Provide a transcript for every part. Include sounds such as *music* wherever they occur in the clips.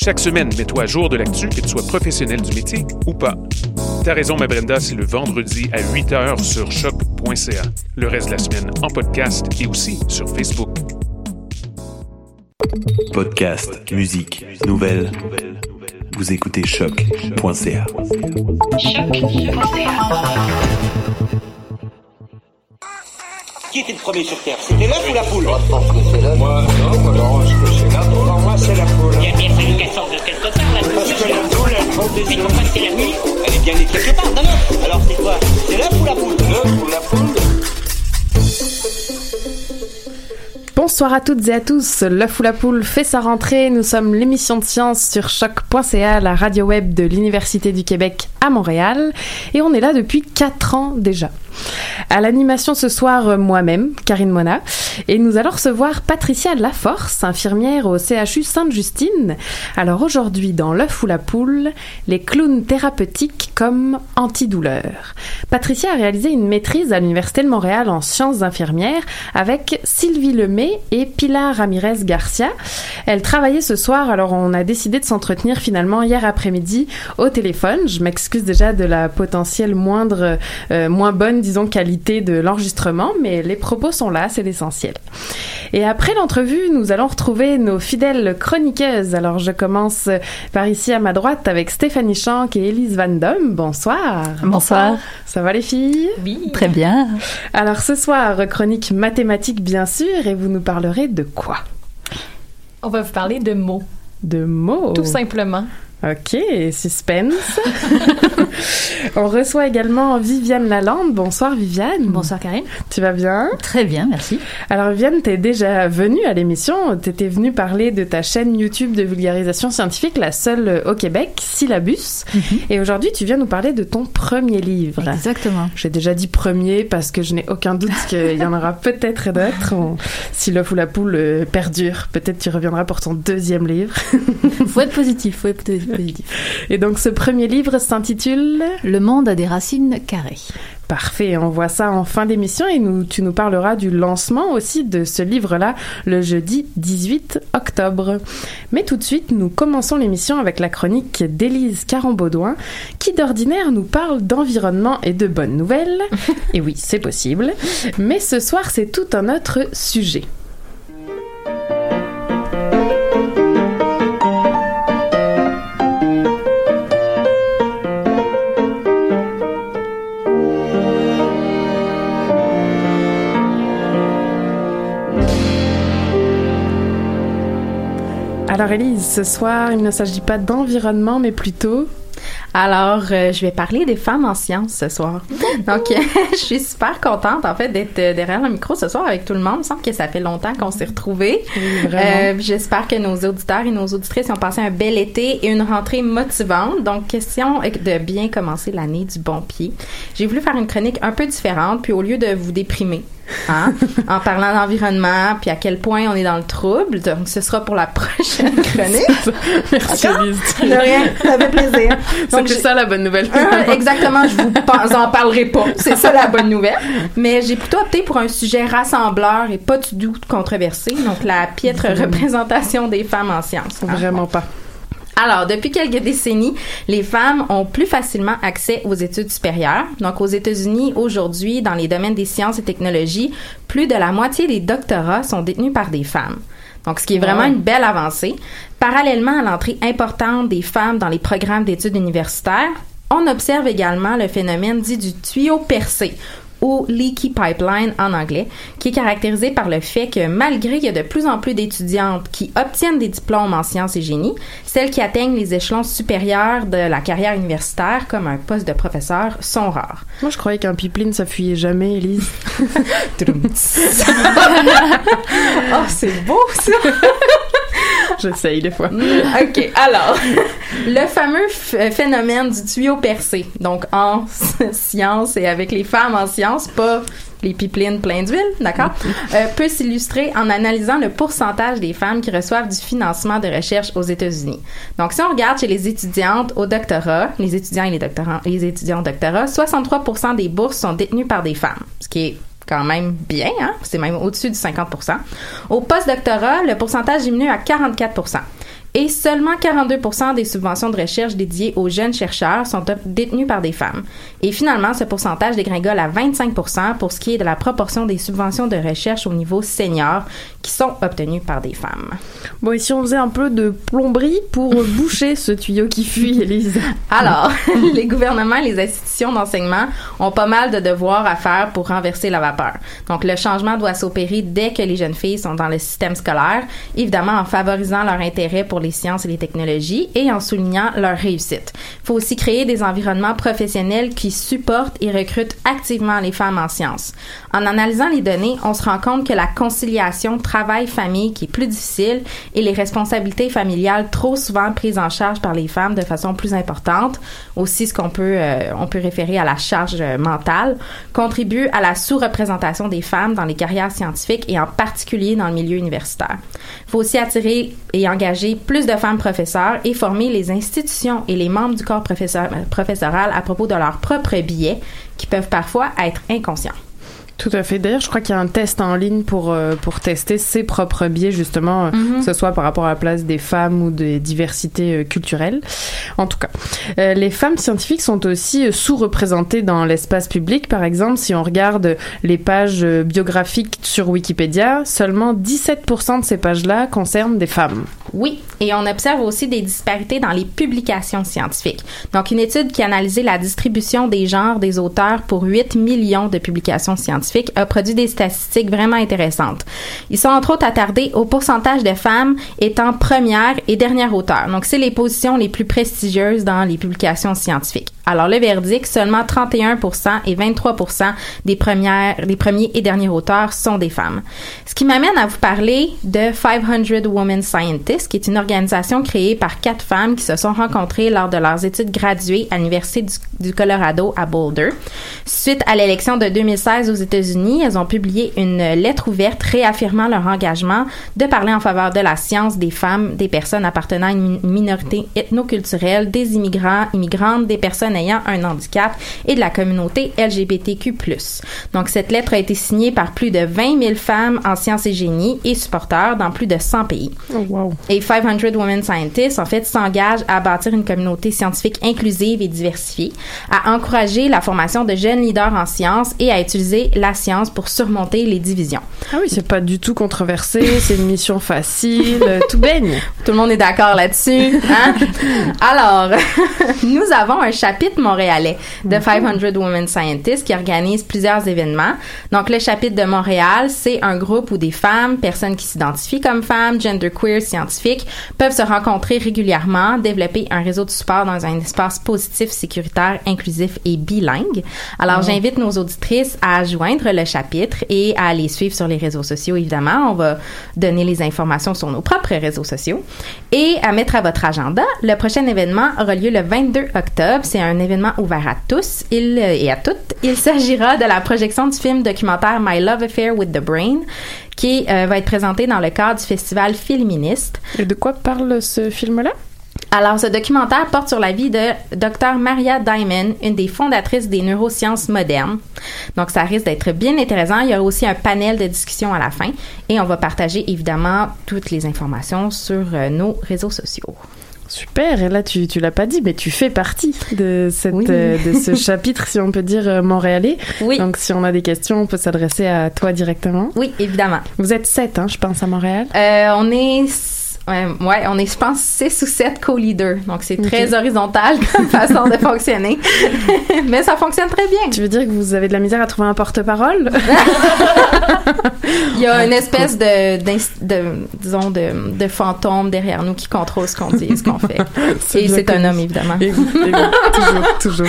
Chaque semaine, mets-toi à jour de l'actu, que tu sois professionnel du métier ou pas. T'as raison, ma Brenda, c'est le vendredi à 8 h sur choc.ca. Le reste de la semaine en podcast et aussi sur Facebook. Podcast, musique, nouvelles. Vous écoutez choc.ca. Qui était le premier sur Terre? C'était l'œuf ou la poule? Moi, non, moi, non, je pense que c'est poule. Pour moi, c'est la poule. Il y a bien fallu qu'elle sorte de quelque part, la poule. Parce que la poule, elle prend des Mais pourquoi c'est la nuit Elle est bien née quelque part, d'un œuf. Alors c'est quoi C'est l'œuf ou la poule L'œuf ou la poule Bonsoir à toutes et à tous. L'œuf ou la poule fait sa rentrée. Nous sommes l'émission de science sur choc.ca, la radio web de l'Université du Québec à Montréal. Et on est là depuis 4 ans déjà. À l'animation ce soir, moi-même, Karine Mona, et nous allons recevoir Patricia Laforce, infirmière au CHU Sainte-Justine. Alors aujourd'hui, dans l'œuf ou la poule, les clowns thérapeutiques comme antidouleurs. Patricia a réalisé une maîtrise à l'Université de Montréal en sciences infirmières avec Sylvie Lemay et Pilar Ramirez Garcia. Elle travaillait ce soir, alors on a décidé de s'entretenir finalement hier après-midi au téléphone. Je m'excuse déjà de la potentielle moindre, euh, moins bonne, disons, qualité de l'enregistrement, mais les propos sont là, c'est l'essentiel. Et après l'entrevue, nous allons retrouver nos fidèles chroniqueuses. Alors je commence par ici à ma droite avec Stéphanie Chanck et Élise Van Dom. Bonsoir. Bonsoir. Ça va les filles? Oui. Très bien. Alors ce soir, chronique mathématique bien sûr, et vous nous parlerez de quoi? On va vous parler de mots. De mots Tout simplement. Ok, suspense. *laughs* On reçoit également Viviane Lalande. Bonsoir Viviane. Bonsoir Karine. Tu vas bien? Très bien, merci. Alors Viviane, t'es déjà venue à l'émission. T'étais venue parler de ta chaîne YouTube de vulgarisation scientifique, la seule au Québec, Syllabus. Et aujourd'hui, tu viens nous parler de ton premier livre. Exactement. J'ai déjà dit premier parce que je n'ai aucun doute *laughs* qu'il y en aura peut-être d'autres. Si l'œuf ou la poule euh, perdure, peut-être tu reviendras pour ton deuxième livre. *laughs* faut être positif, faut être positif. Et donc ce premier livre s'intitule Le monde a des racines carrées. Parfait, on voit ça en fin d'émission et nous, tu nous parleras du lancement aussi de ce livre-là le jeudi 18 octobre. Mais tout de suite, nous commençons l'émission avec la chronique d'Élise Carambaudouin qui d'ordinaire nous parle d'environnement et de bonnes nouvelles. *laughs* et oui, c'est possible. Mais ce soir, c'est tout un autre sujet. Alors Elise, ce soir, il ne s'agit pas d'environnement, mais plutôt alors, euh, je vais parler des femmes en sciences ce soir. Donc, euh, *laughs* je suis super contente, en fait, d'être euh, derrière le micro ce soir avec tout le monde. Il me semble que ça fait longtemps qu'on s'est retrouvés. J'espère que nos auditeurs et nos auditrices ont passé un bel été et une rentrée motivante. Donc, question de bien commencer l'année du bon pied. J'ai voulu faire une chronique un peu différente, puis au lieu de vous déprimer, Hein? *laughs* en parlant d'environnement, puis à quel point on est dans le trouble. Donc, ce sera pour la prochaine *laughs* chronique. Merci. De rien, ça fait plaisir. *laughs* Donc, c'est ça la bonne nouvelle. exactement, je vous en parlerai pas. C'est ça la bonne nouvelle. Mais j'ai plutôt opté pour un sujet rassembleur et pas du tout controversé. Donc, la piètre représentation des femmes en sciences. Vraiment pas. Alors, depuis quelques décennies, les femmes ont plus facilement accès aux études supérieures. Donc, aux États-Unis, aujourd'hui, dans les domaines des sciences et technologies, plus de la moitié des doctorats sont détenus par des femmes. Donc, ce qui est vraiment une belle avancée. Parallèlement à l'entrée importante des femmes dans les programmes d'études universitaires, on observe également le phénomène dit du tuyau percé, ou leaky pipeline en anglais, qui est caractérisé par le fait que malgré qu'il y a de plus en plus d'étudiantes qui obtiennent des diplômes en sciences et génie, celles qui atteignent les échelons supérieurs de la carrière universitaire, comme un poste de professeur, sont rares. Moi, je croyais qu'un pipeline, ça fuyait jamais, Elise. *laughs* *laughs* *laughs* oh, c'est beau, ça! *laughs* J'essaye des fois. OK. Alors, *laughs* le fameux phénomène du tuyau percé, donc en *laughs* sciences et avec les femmes en sciences, pas les pipelines pleines d'huile, d'accord, euh, peut s'illustrer en analysant le pourcentage des femmes qui reçoivent du financement de recherche aux États-Unis. Donc, si on regarde chez les étudiantes au doctorat, les étudiants et les doctorants, les étudiants au doctorat, 63% des bourses sont détenues par des femmes, ce qui est quand même bien, hein? c'est même au-dessus du 50 Au post-doctorat, le pourcentage diminue à 44% et seulement 42% des subventions de recherche dédiées aux jeunes chercheurs sont détenues par des femmes. Et finalement, ce pourcentage dégringole à 25% pour ce qui est de la proportion des subventions de recherche au niveau senior qui sont obtenues par des femmes. Bon, et si on faisait un peu de plomberie pour *laughs* boucher ce tuyau qui fuit, Elise? Alors, *laughs* les gouvernements et les institutions d'enseignement ont pas mal de devoirs à faire pour renverser la vapeur. Donc, le changement doit s'opérer dès que les jeunes filles sont dans le système scolaire, évidemment en favorisant leur intérêt pour les sciences et les technologies et en soulignant leur réussite. Il faut aussi créer des environnements professionnels qui supportent et recrutent activement les femmes en sciences. En analysant les données, on se rend compte que la conciliation travail-famille qui est plus difficile et les responsabilités familiales trop souvent prises en charge par les femmes de façon plus importante, aussi ce qu'on peut euh, on peut référer à la charge mentale, contribuent à la sous-représentation des femmes dans les carrières scientifiques et en particulier dans le milieu universitaire. Il faut aussi attirer et engager plus de femmes professeurs et former les institutions et les membres du corps professoral à propos de leurs propres biais qui peuvent parfois être inconscients. Tout à fait. D'ailleurs, je crois qu'il y a un test en ligne pour euh, pour tester ses propres biais justement, euh, Mhm. que ce soit par rapport à la place des femmes ou des diversités euh, culturelles. En tout cas, les femmes scientifiques sont aussi sous-représentées dans l'espace public. Par exemple, si on regarde les pages biographiques sur Wikipédia, seulement 17% de ces pages-là concernent des femmes. Oui, et on observe aussi des disparités dans les publications scientifiques. Donc, une étude qui a analysé la distribution des genres des auteurs pour 8 millions de publications scientifiques a produit des statistiques vraiment intéressantes. Ils sont entre autres attardés au pourcentage de femmes étant première et dernière auteur. Donc, c'est les positions les plus prestigieuses dans les publications scientifiques. Alors, le verdict, seulement 31% et 23 des premières, des premiers et derniers auteurs sont des femmes. Ce qui m'amène à vous parler de 500 Women Scientists, qui est une organisation créée par quatre femmes qui se sont rencontrées lors de leurs études graduées à l'Université du, du Colorado à Boulder. Suite à l'élection de 2016 aux États-Unis, elles ont publié une lettre ouverte réaffirmant leur engagement de parler en faveur de la science des femmes, des personnes appartenant à une minorité ethnoculturelle, des immigrants, immigrantes, des personnes ayant un handicap et de la communauté LGBTQ+. Donc, cette lettre a été signée par plus de 20 000 femmes en sciences et génie et supporteurs dans plus de 100 pays. Oh, wow. Et 500 Women Scientists, en fait, s'engagent à bâtir une communauté scientifique inclusive et diversifiée, à encourager la formation de jeunes leaders en sciences et à utiliser la science pour surmonter les divisions. Ah oui, c'est pas du tout controversé, c'est une mission facile, euh, tout baigne. Tout le monde est d'accord là-dessus. Hein? *laughs* Alors, *laughs* nous avons un chapitre chapitre montréalais de 500 Women Scientists qui organise plusieurs événements. Donc, le chapitre de Montréal, c'est un groupe où des femmes, personnes qui s'identifient comme femmes, genderqueer, scientifiques, peuvent se rencontrer régulièrement, développer un réseau de support dans un espace positif, sécuritaire, inclusif et bilingue. Alors, j'invite nos auditrices à joindre le chapitre et à les suivre sur les réseaux sociaux, évidemment. On va donner les informations sur nos propres réseaux sociaux. Et à mettre à votre agenda, le prochain événement aura lieu le 22 octobre. C'est un événement ouvert à tous il, et à toutes. Il s'agira de la projection du film documentaire My Love Affair with the Brain, qui euh, va être présenté dans le cadre du festival Féministe. Et de quoi parle ce film-là? Alors, ce documentaire porte sur la vie de Dr. Maria Diamond, une des fondatrices des neurosciences modernes. Donc, ça risque d'être bien intéressant. Il y aura aussi un panel de discussion à la fin et on va partager évidemment toutes les informations sur euh, nos réseaux sociaux. Super, et là tu, tu l'as pas dit, mais tu fais partie de, cette, euh, de ce *laughs* chapitre, si on peut dire, euh, montréalais. Oui. Donc si on a des questions, on peut s'adresser à toi directement. Oui, évidemment. Vous êtes sept, hein, je pense, à Montréal. Euh, on est Ouais, ouais, on est, je pense, 6 ou 7 co-leaders. Donc, c'est très horizontal *laughs* comme façon de fonctionner. *laughs* Mais ça fonctionne très bien. Tu veux dire que vous avez de la misère à trouver un porte-parole? *laughs* Il y a une espèce de, de, disons, de, de fantôme derrière nous qui contrôle ce qu'on dit et ce qu'on fait. et c'est un homme, évidemment. Et, et, toujours, toujours.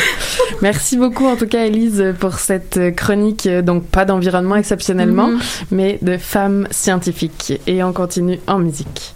Merci beaucoup, en tout cas, Elise, pour cette chronique, donc pas d'environnement exceptionnellement, mm -hmm. mais de femmes scientifiques. Et on continue en musique.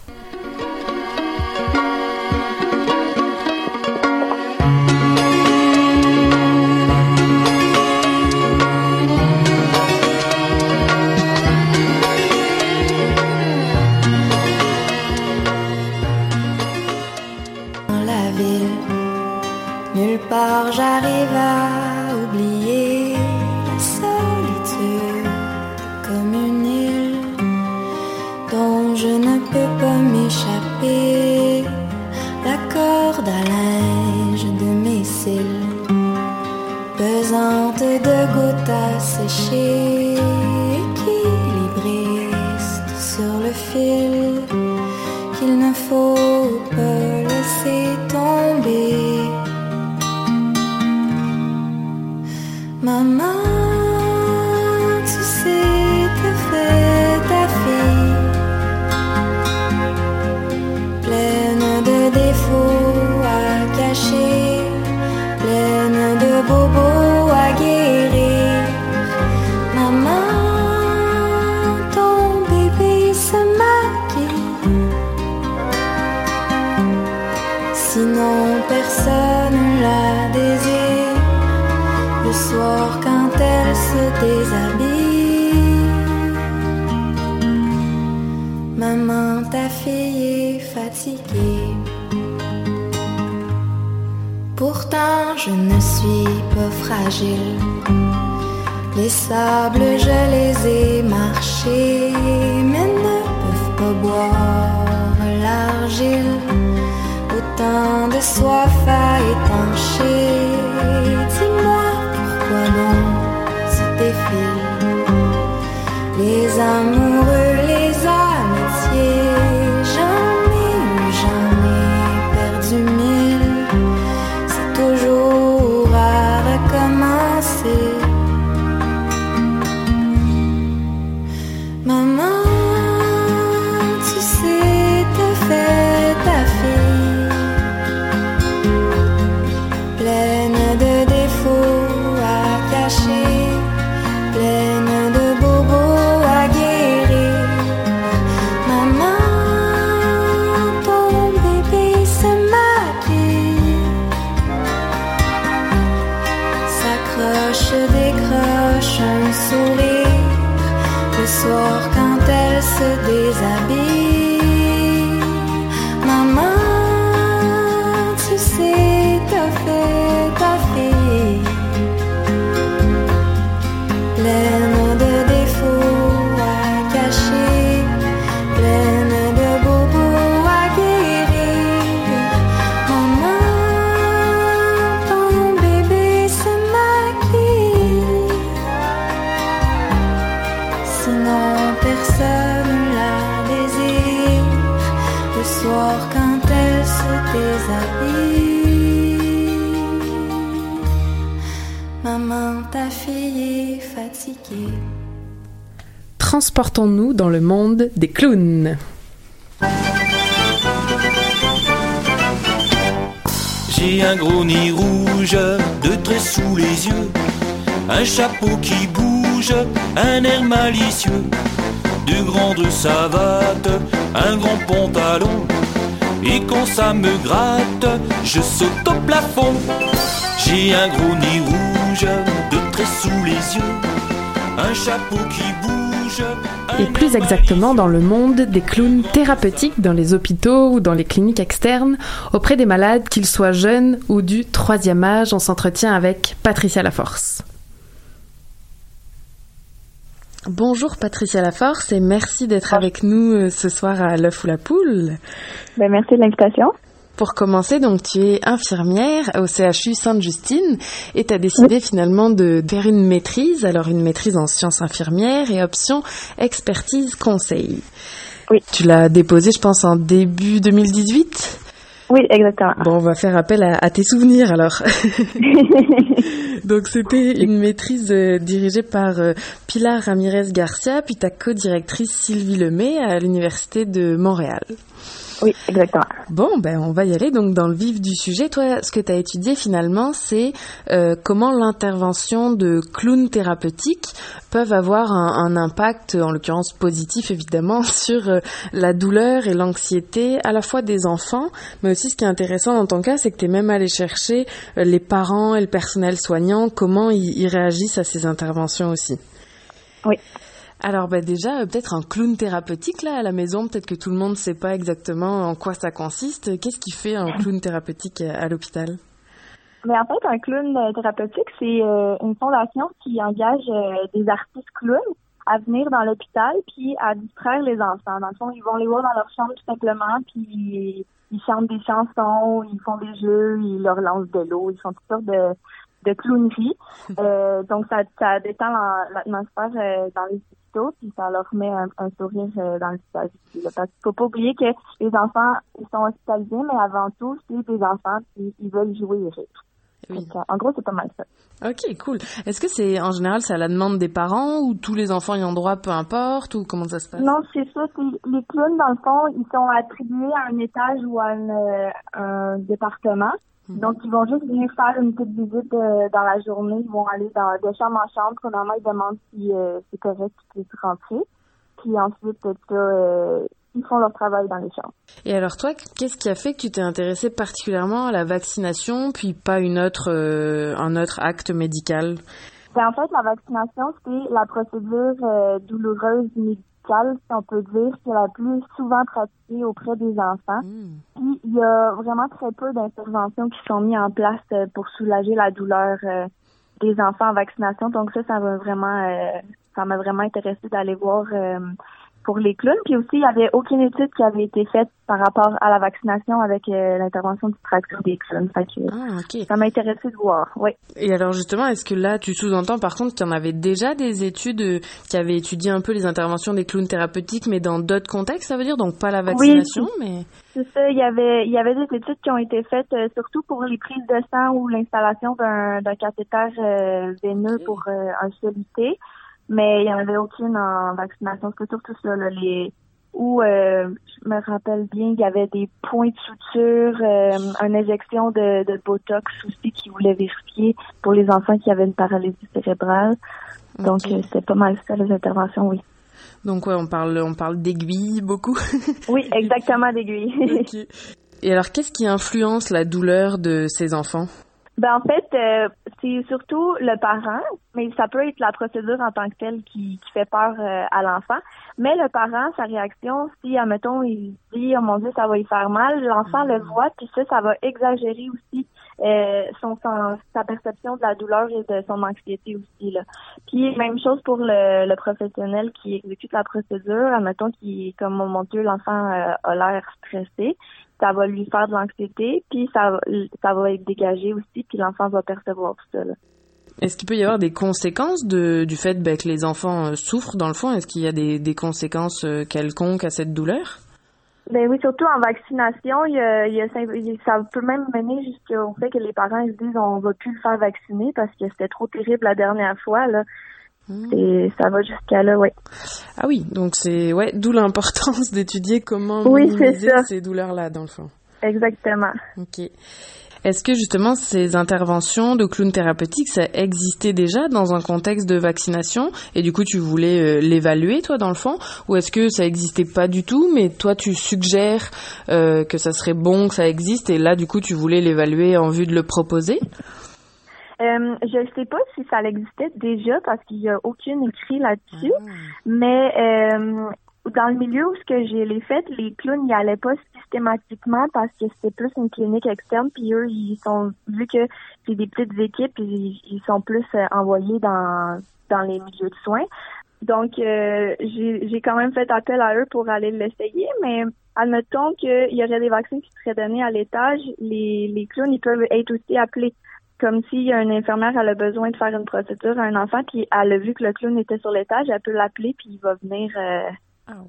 Pourtant, je ne suis pas fragile. Les sables, je les ai marchés, mais ne peuvent pas boire l'argile. Autant de soif à étancher. Dis-moi pourquoi donc se défilent les amoureux, Maman, ta fille est fatiguée. Transportons-nous dans le monde des clowns. J'ai un gros nez rouge, deux traits sous les yeux, un chapeau qui bouge, un air malicieux, de grandes savates, un grand pantalon, et quand ça me gratte, je saute au plafond. J'ai un gros nez rouge, traits sous les yeux, un chapeau qui bouge. Et plus exactement dans le monde des clowns thérapeutiques dans les hôpitaux ou dans les cliniques externes, auprès des malades, qu'ils soient jeunes ou du troisième âge, on s'entretient avec Patricia Laforce. Bonjour Patricia Laforce et merci d'être avec nous euh, ce soir à l'œuf ou la poule. Ben, merci de l'invitation. Pour commencer, donc tu es infirmière au CHU Sainte-Justine et tu as décidé finalement de faire une maîtrise, alors une maîtrise en sciences infirmières et option expertise conseil. Oui. Tu l'as déposée, je pense, en début 2018 Oui, exactement. Bon, on va faire appel à, à tes souvenirs alors. *laughs* Donc c'était une maîtrise euh, dirigée par euh, Pilar Ramirez Garcia, puis ta co-directrice Sylvie Lemay à l'Université de Montréal. Oui, exactement. Bon, ben on va y aller donc dans le vif du sujet. Toi, ce que tu as étudié finalement, c'est euh, comment l'intervention de clowns thérapeutiques peuvent avoir un, un impact, en l'occurrence positif évidemment, *laughs* sur euh, la douleur et l'anxiété à la fois des enfants, mais aussi ce qui est intéressant dans ton cas, c'est que tu es même allé chercher euh, les parents et le personnel soignant, comment ils, ils réagissent à ces interventions aussi. Oui. Alors bah déjà, euh, peut-être un clown thérapeutique là à la maison, peut-être que tout le monde ne sait pas exactement en quoi ça consiste. Qu'est-ce qui fait un clown thérapeutique à, à l'hôpital? Mais en fait, un clown euh, thérapeutique, c'est euh, une fondation qui engage euh, des artistes clowns à venir dans l'hôpital puis à distraire les enfants. Dans le fond, ils vont les voir dans leur chambre tout simplement, puis ils chantent des chansons, ils font des jeux, ils leur lancent de l'eau, ils font toutes sortes de de clownerie. *laughs* Euh, donc, ça, ça détend la- l'atmosphère euh, dans les hôpitaux, puis ça leur met un, un sourire euh, dans le visage. Parce qu'il faut pas oublier que les enfants, ils sont hospitalisés, mais avant tout, c'est des enfants, puis ils veulent jouer et rire. Donc, en gros, c'est pas mal ça. Ok, cool. Est-ce que c'est en général c'est à la demande des parents ou tous les enfants y ont droit, peu importe, ou comment ça se passe? Non, c'est ça. Les clowns, dans le fond, ils sont attribués à un étage ou à une, un département. Donc, ils vont juste venir faire une petite visite euh, dans la journée. Ils vont aller dans, de chambre en chambre. Premièrement, ils demandent si euh, c'est correct qu'ils puissent rentrer. Puis ensuite, euh, ils font leur travail dans les chambres. Et alors toi, qu'est-ce qui a fait que tu t'es intéressé particulièrement à la vaccination, puis pas une autre, euh, un autre acte médical? Ben, en fait, la vaccination, c'est la procédure euh, douloureuse médicale, si on peut dire, qui est la plus souvent pratiquée auprès des enfants. Puis, il y a vraiment très peu d'interventions qui sont mises en place euh, pour soulager la douleur euh, des enfants en vaccination. Donc ça, ça m'a vraiment, euh, ça m'a vraiment intéressé d'aller voir pour les clowns. Puis aussi, il n'y avait aucune étude qui avait été faite par rapport à la vaccination avec euh, l'intervention du traction des clowns. Fait que, Ah, ok. ça m'a intéressé de voir. Oui. Et alors justement, est-ce que là, tu sous-entends par contre qu'il y en avait déjà des études euh, qui avaient étudié un peu les interventions des clowns thérapeutiques, mais dans d'autres contextes, ça veut dire donc pas la vaccination, mais C'est ça, il y avait il y avait des études qui ont été faites euh, surtout pour les prises de sang ou l'installation d'un d'un cathéter veineux pour un soluté, mais il y en avait aucune en vaccination. C'était surtout ça, là, les où euh, je me rappelle bien, il y avait des points de suture, euh, une injection de, de Botox aussi qui voulait vérifier pour les enfants qui avaient une paralysie cérébrale. Donc euh, c'était pas mal ça les interventions, oui. donc ouais, on parle, on parle d'aiguilles beaucoup. *laughs* Oui, exactement d'aiguille. Ok. Et alors, qu'est-ce qui influence la douleur de ces enfants? Ben en fait, euh, c'est surtout le parent, mais ça peut être la procédure en tant que telle qui, qui fait peur euh, à l'enfant. Mais le parent, sa réaction, si, admettons, il dit, oh mon Dieu, ça va y faire mal, l'enfant le voit, puis ça, ça va exagérer aussi euh, son, sa perception de la douleur et de son anxiété aussi. Là. Puis même chose pour le, professionnel qui exécute la procédure, admettons qui, comme oh mon Dieu, l'enfant euh, a l'air stressé, ça va lui faire de l'anxiété, puis ça, ça va être dégagé aussi, puis l'enfant va percevoir tout ça. Est-ce qu'il peut y avoir des conséquences de, du fait ben, que les enfants euh, souffrent dans le fond? Est-ce qu'il y a des, des conséquences quelconques à cette douleur? Ben oui, surtout en vaccination, il y a, il y a, ça peut même mener jusqu'au fait que les parents ils se disent on va plus le faire vacciner parce que c'était trop terrible la dernière fois là. Et ça va jusqu'à là, oui. Ah oui, donc c'est ouais, d'où l'importance *laughs* d'étudier comment Oui, minimiser ces douleurs-là dans le fond. Exactement. Ok. Est-ce que justement ces interventions de clown thérapeutique, ça existait déjà dans un contexte de vaccination et du coup tu voulais euh, l'évaluer toi dans le fond? Ou est-ce que ça existait pas du tout mais toi tu suggères euh, que ça serait bon que ça existe et là du coup tu voulais l'évaluer en vue de le proposer? Euh, je sais pas si ça existait déjà parce qu'il y a aucun écrit là-dessus, mais euh, dans le milieu où ce que j'ai les fait, les clowns n'y allaient pas systématiquement parce que c'était plus une clinique externe, puis eux ils sont vu que c'est des petites équipes, ils, ils sont plus euh, envoyés dans dans les milieux de soins. Donc euh, j'ai quand même fait appel à eux pour aller l'essayer, mais admettons qu'il y aurait des vaccins qui seraient donnés à l'étage, les les clowns ils peuvent être aussi appelés comme a une infirmière, elle a besoin de faire une procédure à un enfant, puis elle a vu que le clown était sur l'étage, elle peut l'appeler, puis il va venir euh,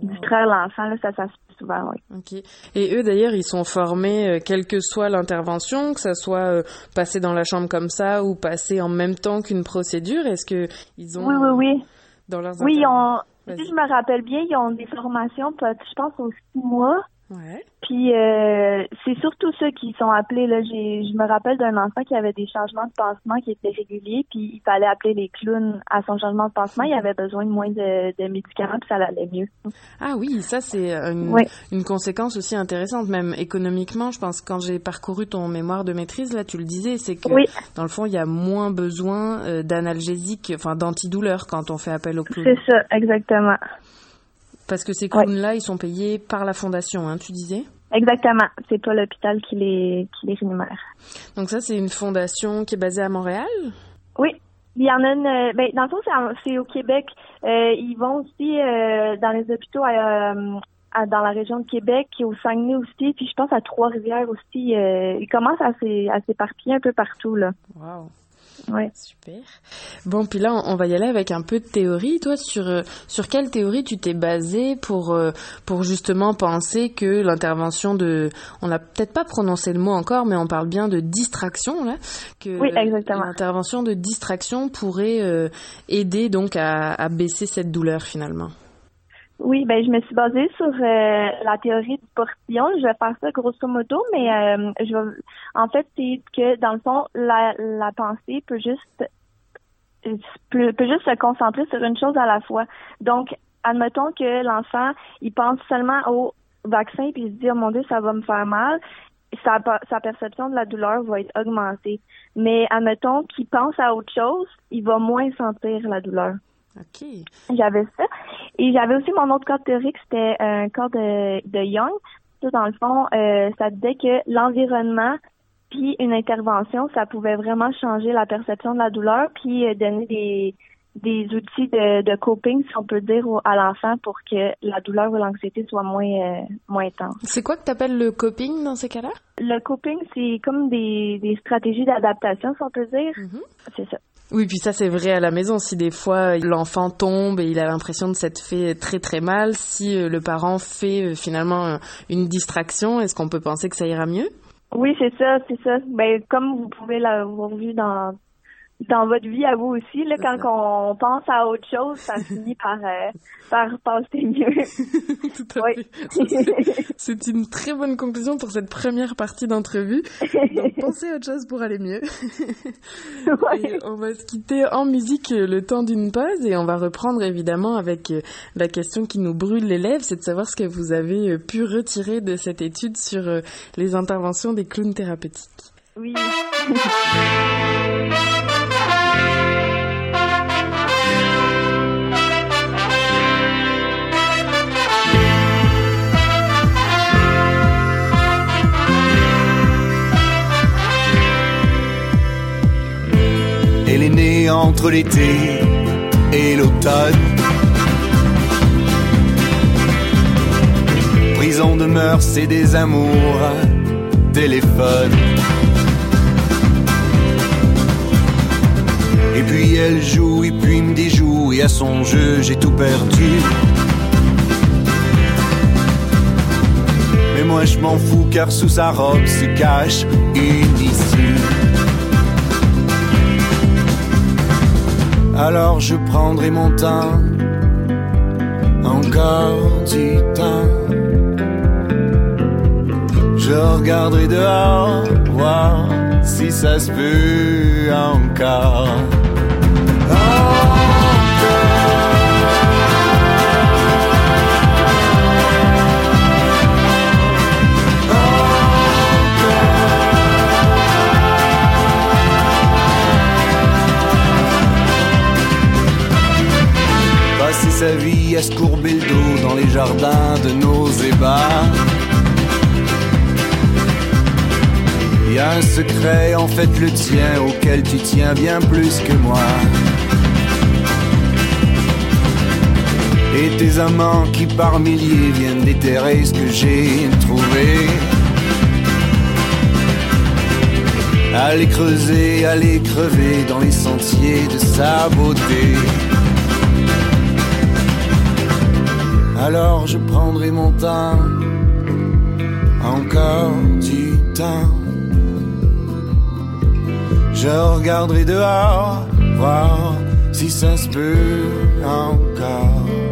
distraire l'enfant. Là, ça, ça se fait souvent, oui. Ok. Et eux d'ailleurs, ils sont formés, euh, quelle que soit l'intervention, que ça soit euh, passé dans la chambre comme ça ou passé en même temps qu'une procédure. Est-ce que ils ont Oui, oui, oui. dans leurs Oui, ils ont, si je me rappelle bien, ils ont des formations, je pense, aux six mois. Ouais. Puis euh, c'est surtout ceux qui sont appelés. Là, j'ai, je me rappelle d'un enfant qui avait des changements de pansement qui étaient réguliers, puis il fallait appeler les clowns à son changement de pansement. Il avait besoin de moins de, de médicaments, puis ça allait mieux. Ah oui, ça c'est une, Oui. une conséquence aussi intéressante, même économiquement. Je pense quand j'ai parcouru ton mémoire de maîtrise, là tu le disais, c'est que Oui. dans le fond il y a moins besoin euh, d'analgésiques, enfin d'antidouleurs quand on fait appel aux clowns. C'est ça, exactement. Parce que ces clowns-là, ils sont payés par la fondation, hein, tu disais Exactement. C'est pas l'hôpital qui les, qui les rémunère. Donc ça c'est une fondation qui est basée à Montréal? Oui. Il y en a une. euh, Ben, dans le fond, c'est au Québec. Euh, ils vont aussi euh, dans les hôpitaux à, à- dans la région de Québec, au Saguenay aussi, puis je pense à Trois-Rivières aussi. Euh, ils commencent à s'éparpiller un peu partout là. Wow. Ouais. Super. Bon, puis là, on va y aller avec un peu de théorie. Toi, sur euh, sur quelle théorie tu t'es basé pour euh, pour justement penser que l'intervention de, on n'a peut-être pas prononcé le mot encore, mais on parle bien de distraction là, que Oui, exactement. l'intervention de distraction pourrait euh, aider donc à, à baisser cette douleur finalement? Oui, ben je me suis basée sur euh, la théorie du portillon. Je vais faire ça grosso modo, mais euh, je vais, en fait, c'est que dans le fond, la, la pensée peut juste peut, peut juste se concentrer sur une chose à la fois. Donc, admettons que l'enfant, il pense seulement au vaccin puis il se dit oh mon dieu ça va me faire mal. Sa, sa perception de la douleur va être augmentée. Mais admettons qu'il pense à autre chose, il va moins sentir la douleur. Ok. J'avais ça. Et j'avais aussi mon autre cas théorique, c'était un cas de, de Young. Ça, dans le fond, euh, ça disait que l'environnement puis une intervention, ça pouvait vraiment changer la perception de la douleur puis euh, donner des, des outils de, de coping, si on peut dire, au- à l'enfant pour que la douleur ou l'anxiété soit moins, euh, moins intense. C'est quoi que t'appelles le coping dans ces cas-là? Le coping, c'est comme des, des stratégies d'adaptation, si on peut dire. C'est ça. Oui, puis ça c'est vrai à la maison. Si des fois l'enfant tombe et il a l'impression de s'être fait très très mal, si euh, le parent fait euh, finalement euh, une distraction, est-ce qu'on peut penser que ça ira mieux? Oui, c'est ça, c'est ça. Ben, comme vous pouvez l'avoir vu dans dans votre vie à vous aussi, là, quand on pense à autre chose, ça *laughs* finit par euh, par passer mieux. *laughs* Tout à fait. *laughs* C'est- une très bonne conclusion pour cette première partie d'entrevue. Donc pensez à autre chose pour aller mieux. On va se quitter en musique euh, le temps d'une pause et on va reprendre évidemment avec euh, la question qui nous brûle les lèvres, c'est de savoir ce que vous avez euh, pu retirer de cette étude sur les interventions des clowns thérapeutiques. Elle est née entre l'été et l'automne. Prison de mœurs et des amours téléphone. Puis elle joue, et puis me déjoue, et à son jeu j'ai tout perdu. Moi je m'en fous car sous sa robe se cache une issue. Alors je prendrai mon temps, encore du temps. Je regarderai dehors, voir si ça se peut encore. Dans les jardins de nos ébats. Y a un secret, en fait le tien, auquel tu tiens bien plus que moi. Et tes amants qui par milliers viennent déterrer ce que j'ai trouvé. Allez creuser, allez crever dans les sentiers de sa beauté. Alors je prendrai mon temps, encore du temps. Je regarderai dehors, voir si ça se peut encore.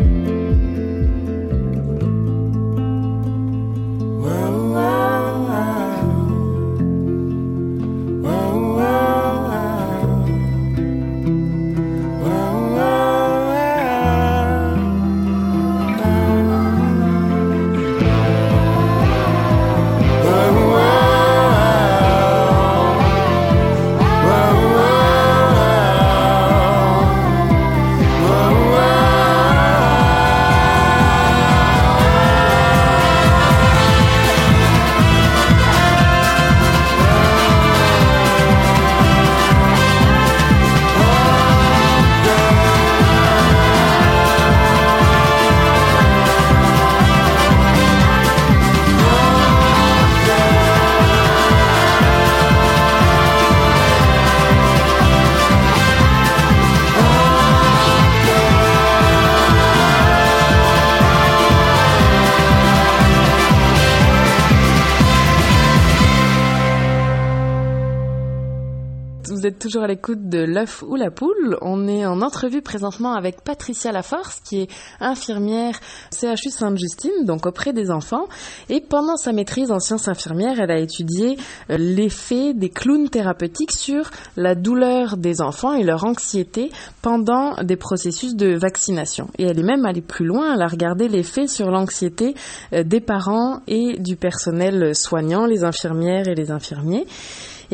Toujours à l'écoute de l'œuf ou la poule. On est en entrevue présentement avec Patricia Laforce, qui est infirmière CHU Sainte-Justine, donc auprès des enfants. Et pendant sa maîtrise en sciences infirmières, elle a étudié euh, l'effet des clowns thérapeutiques sur la douleur des enfants et leur anxiété pendant des processus de vaccination. Et elle est même allée plus loin, elle a regardé l'effet sur l'anxiété euh, des parents et du personnel soignant, les infirmières et les infirmiers.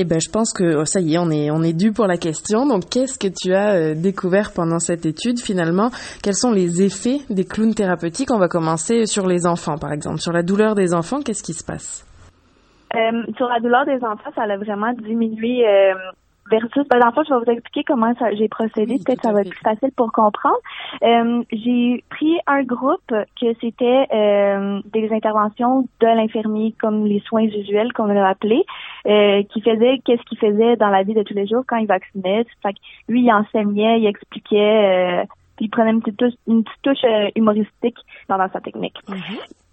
Eh ben, je pense que oh, ça y est, on est on est dû pour la question. Donc, qu'est-ce que tu as euh, découvert pendant cette étude? Finalement Quels sont les effets des clowns thérapeutiques? On va commencer sur les enfants, par exemple, sur la douleur des enfants. Qu'est-ce qui se passe? Euh, sur la douleur des enfants, ça a vraiment diminué euh, versus. Ben, dans le fond, je vais vous expliquer comment j'ai procédé. Peut-être ça va être plus facile pour comprendre. Euh, j'ai pris un groupe que c'était euh, des interventions de l'infirmier, comme les soins usuels, comme on l'a appelé, euh, qui faisait qu'est-ce qu'il faisait dans la vie de tous les jours quand il vaccinait. Fait que lui, il enseignait, il expliquait. Puis il prenait une petite touche, une petite touche euh, humoristique dans, dans sa technique.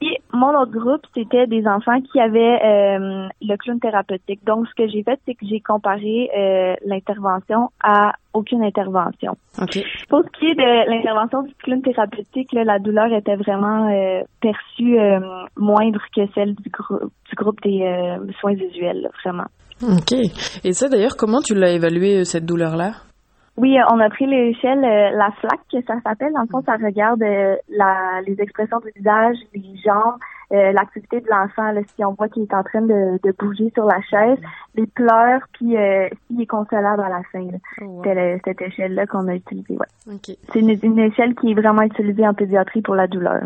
Puis mon autre groupe, c'était des enfants qui avaient euh, le clown thérapeutique. Donc, ce que j'ai fait, c'est que j'ai comparé euh, l'intervention à aucune intervention. Pour ce qui est de l'intervention du clown thérapeutique, là, la douleur était vraiment euh, perçue euh, moindre que celle du, grou- du groupe des euh, soins visuels, là, vraiment. Ok. Et ça, d'ailleurs, comment tu l'as évalué cette douleur-là? Oui, euh, on a pris l'échelle, euh, la FLAC, que ça s'appelle. Dans le fond, ça regarde euh, la, les expressions du visage, les jambes, euh, l'activité de l'enfant, si on voit qu'il est en train de, de bouger sur la chaise, les pleurs, puis euh, s'il est consolable à la fin. C'était le- cette échelle-là qu'on a utilisée. Ouais. C'est une, une échelle qui est vraiment utilisée en pédiatrie pour la douleur.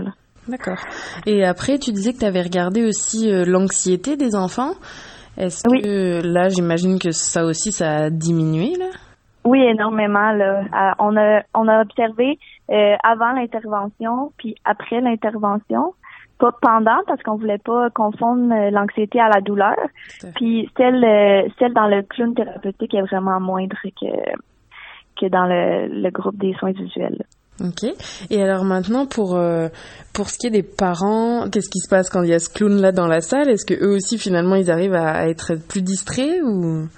D'accord. Et après, tu disais que tu avais regardé aussi l'anxiété des enfants. Est-ce que là, j'imagine que ça aussi, ça a diminué, là? Oui, énormément. Là. Euh, on a on a observé euh, avant l'intervention, puis après l'intervention, pas pendant parce qu'on voulait pas confondre euh, l'anxiété à la douleur. Puis celle euh, celle dans le clown thérapeutique est vraiment moindre que que dans le, le groupe des soins visuels. Ok. Et alors maintenant, pour euh, pour ce qui est des parents, qu'est-ce qui se passe quand il y a ce clown là dans la salle? Est-ce que eux aussi finalement ils arrivent à, à être plus distraits ou?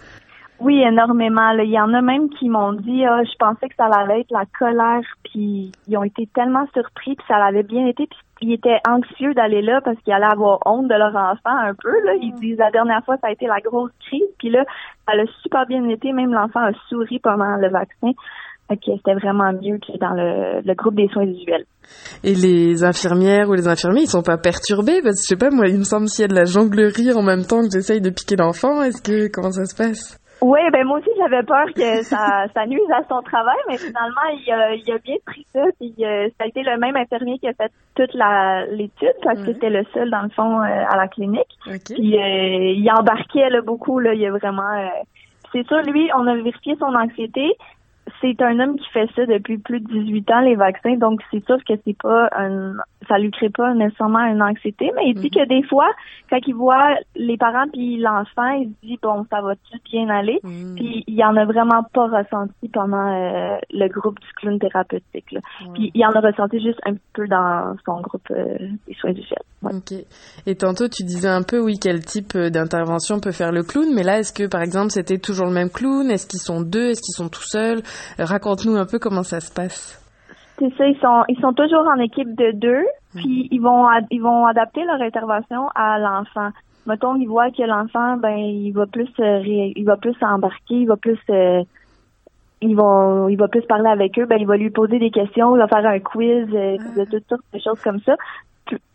Oui, énormément. Là. Il y en a même qui m'ont dit, ah, je pensais que ça allait être la colère, puis ils ont été tellement surpris, puis ça avait bien été, puis ils étaient anxieux d'aller là parce qu'ils allaient avoir honte de leur enfant un peu. Là. Ils disent la dernière fois ça a été la grosse crise, puis là ça a super bien été. Même l'enfant a souri pendant le vaccin. Que c'était vraiment mieux que dans le, le groupe des soins visuels. Et les infirmières ou les infirmiers, ils sont pas perturbés? Parce que je sais pas moi, il me semble s'il y a de la jonglerie en même temps que j'essaye de piquer l'enfant, est-ce que comment ça se passe? Oui, ben moi aussi j'avais peur que *laughs* ça, ça nuise à son travail, mais finalement il a, il a bien pris ça. Puis euh, ça a été le même infirmier qui a fait toute la l'étude parce que c'était le seul dans le fond euh, à la clinique. Puis euh, il embarquait là, beaucoup là, il y a vraiment. c'est sûr, lui, on a vérifié son anxiété c'est un homme qui fait ça depuis plus de 18 ans, les vaccins, donc c'est sûr que c'est pas un, ça lui crée pas nécessairement une anxiété, mais il dit mhm. que des fois, quand il voit les parents puis l'enfant, il se dit bon, ça va tout bien aller, puis il en a vraiment pas ressenti pendant euh, le groupe du clown thérapeutique, là. puis il en a ressenti juste un peu dans son groupe euh, des soins du ciel. Ok. Et tantôt tu disais un peu oui quel type euh, d'intervention peut faire le clown, mais là est-ce que par exemple c'était toujours le même clown, est-ce qu'ils sont deux, est-ce qu'ils sont tout seuls? Raconte-nous un peu comment ça se passe. C'est ça, ils sont ils sont toujours en équipe de deux, puis ils vont ils vont adapter leur intervention à l'enfant. Mettons, ils voient que l'enfant, ben, il va plus euh, il va plus s'embarquer, il va plus euh, il va il va plus parler avec eux, ben il va lui poser des questions, il va faire un quiz, euh, ah. de toutes sortes de choses comme ça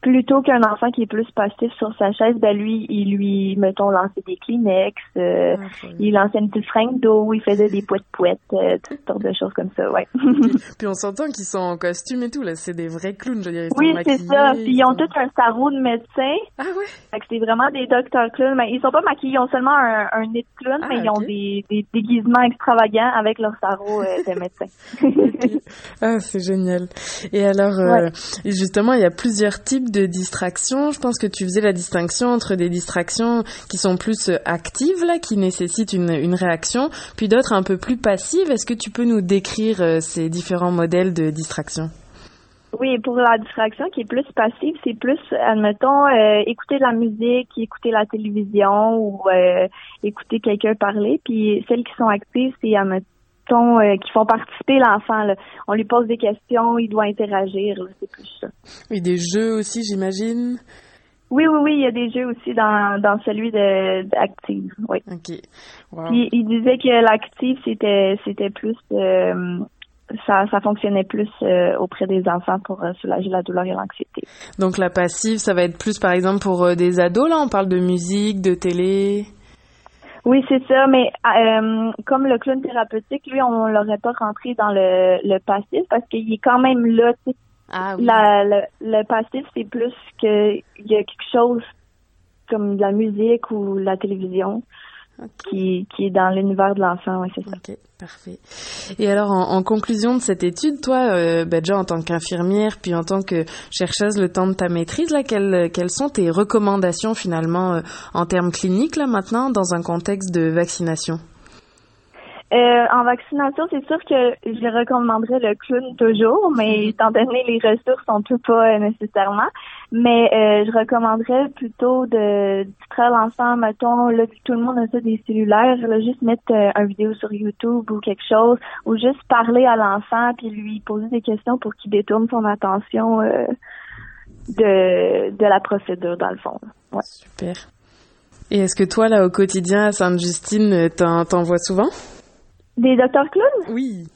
plutôt qu'un enfant qui est plus passif sur sa chaise, ben lui, il lui, mettons, lançait des Kleenex, euh, ah, il lançait une petite fringue d'eau, il faisait des poètes-poètes, euh, toutes sortes de choses comme ça, ouais. *laughs* Puis on s'entend qu'ils sont en costume et tout, là, c'est des vrais clowns, je dirais. Oui, c'est ça. Puis ils ont tous un sarrau de médecin. Ah oui? Fait que c'est vraiment des docteurs clowns, mais ils sont pas maquillés, ils ont seulement un, un nez de clown, ah, mais ils ont des, des, déguisements extravagants avec leur sarrau euh, de médecin. *laughs* Ah, c'est génial. Et alors, justement, il y a plusieurs types de distractions. Je pense que tu faisais la distinction entre des distractions qui sont plus euh, actives, là, qui nécessitent une, une réaction, puis d'autres un peu plus passives. Est-ce que tu peux nous décrire euh, ces différents modèles de distraction? Oui, pour la distraction qui est plus passive, c'est plus, admettons, euh, écouter de la musique, écouter la télévision ou écouter quelqu'un parler. Puis celles qui sont actives, c'est, euh, qui font participer l'enfant. On lui pose des questions, il doit interagir. C'est plus ça. Oui, des jeux aussi, j'imagine. Oui, oui, oui, il y a des jeux aussi dans, dans celui de d'Active, oui. OK. Puis, il disait que l'active, c'était c'était plus euh, ça, ça fonctionnait plus euh, auprès des enfants pour soulager la douleur et l'anxiété. Donc la passive, ça va être plus par exemple pour des ados, là, on parle de musique, de télé? Oui, c'est ça, mais euh, comme le clown thérapeutique, lui, on l'aurait pas rentré dans le, le passif parce qu'il est quand même là. Ah, oui. la, le, le passif, c'est plus que il y a quelque chose comme de la musique ou la télévision qui, qui est dans l'univers de l'enfant, oui, c'est ça. Ok, parfait. Et alors, en, en conclusion de cette étude, toi, euh, ben, déjà en tant qu'infirmière, puis en tant que chercheuse le temps de ta maîtrise, là, quelles, quelles sont tes recommandations finalement euh, en termes cliniques, là, maintenant, dans un contexte de vaccination? Euh, en vaccination, c'est sûr que je recommanderais le clown toujours, mais mhm. étant donné les ressources, on peut pas euh, nécessairement. Mais euh, je recommanderais plutôt de distraire l'enfant, mettons, là, tout le monde a ça des cellulaires, là, juste mettre euh, un vidéo sur YouTube ou quelque chose, ou juste parler à l'enfant puis lui poser des questions pour qu'il détourne son attention de, de la procédure, dans le fond. Ouais. Super. Et est-ce que toi, là, au quotidien à Sainte-Justine, t'en vois souvent? Des docteurs clowns? Oui.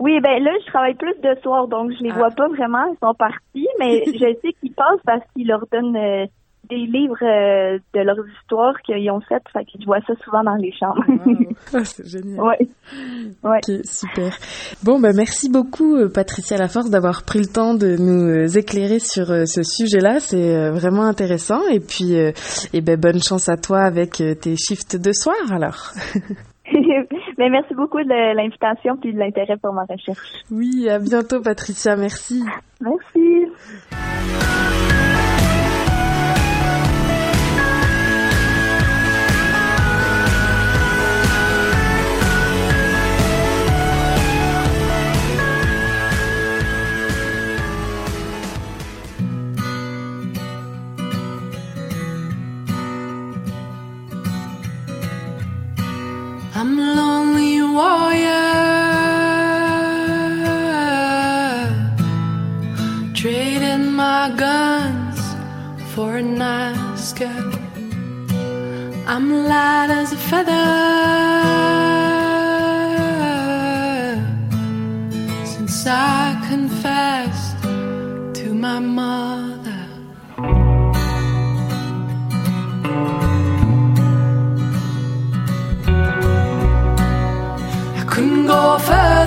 Oui, ben là, je travaille plus de soir, donc je les ah. vois pas vraiment. Ils sont partis, mais *laughs* je sais qu'ils passent parce qu'ils leur donnent euh, des livres euh, de leurs histoires qu'ils ont faites. Fait que je vois ça souvent dans les chambres. *laughs* Ah, c'est génial. Ouais. ouais. Super. Bon, ben merci beaucoup, euh, Patricia Laforce, d'avoir pris le temps de nous éclairer sur ce sujet-là. C'est vraiment intéressant. Et puis, et ben, bonne chance à toi avec tes shifts de soir, alors. *laughs* Mais merci beaucoup de l'invitation puis de l'intérêt pour ma recherche. Oui, à bientôt, Patricia. Merci. Merci. Warrior, trading my guns for a nice girl. I'm light as a feather. Since I confessed to my mother. offer.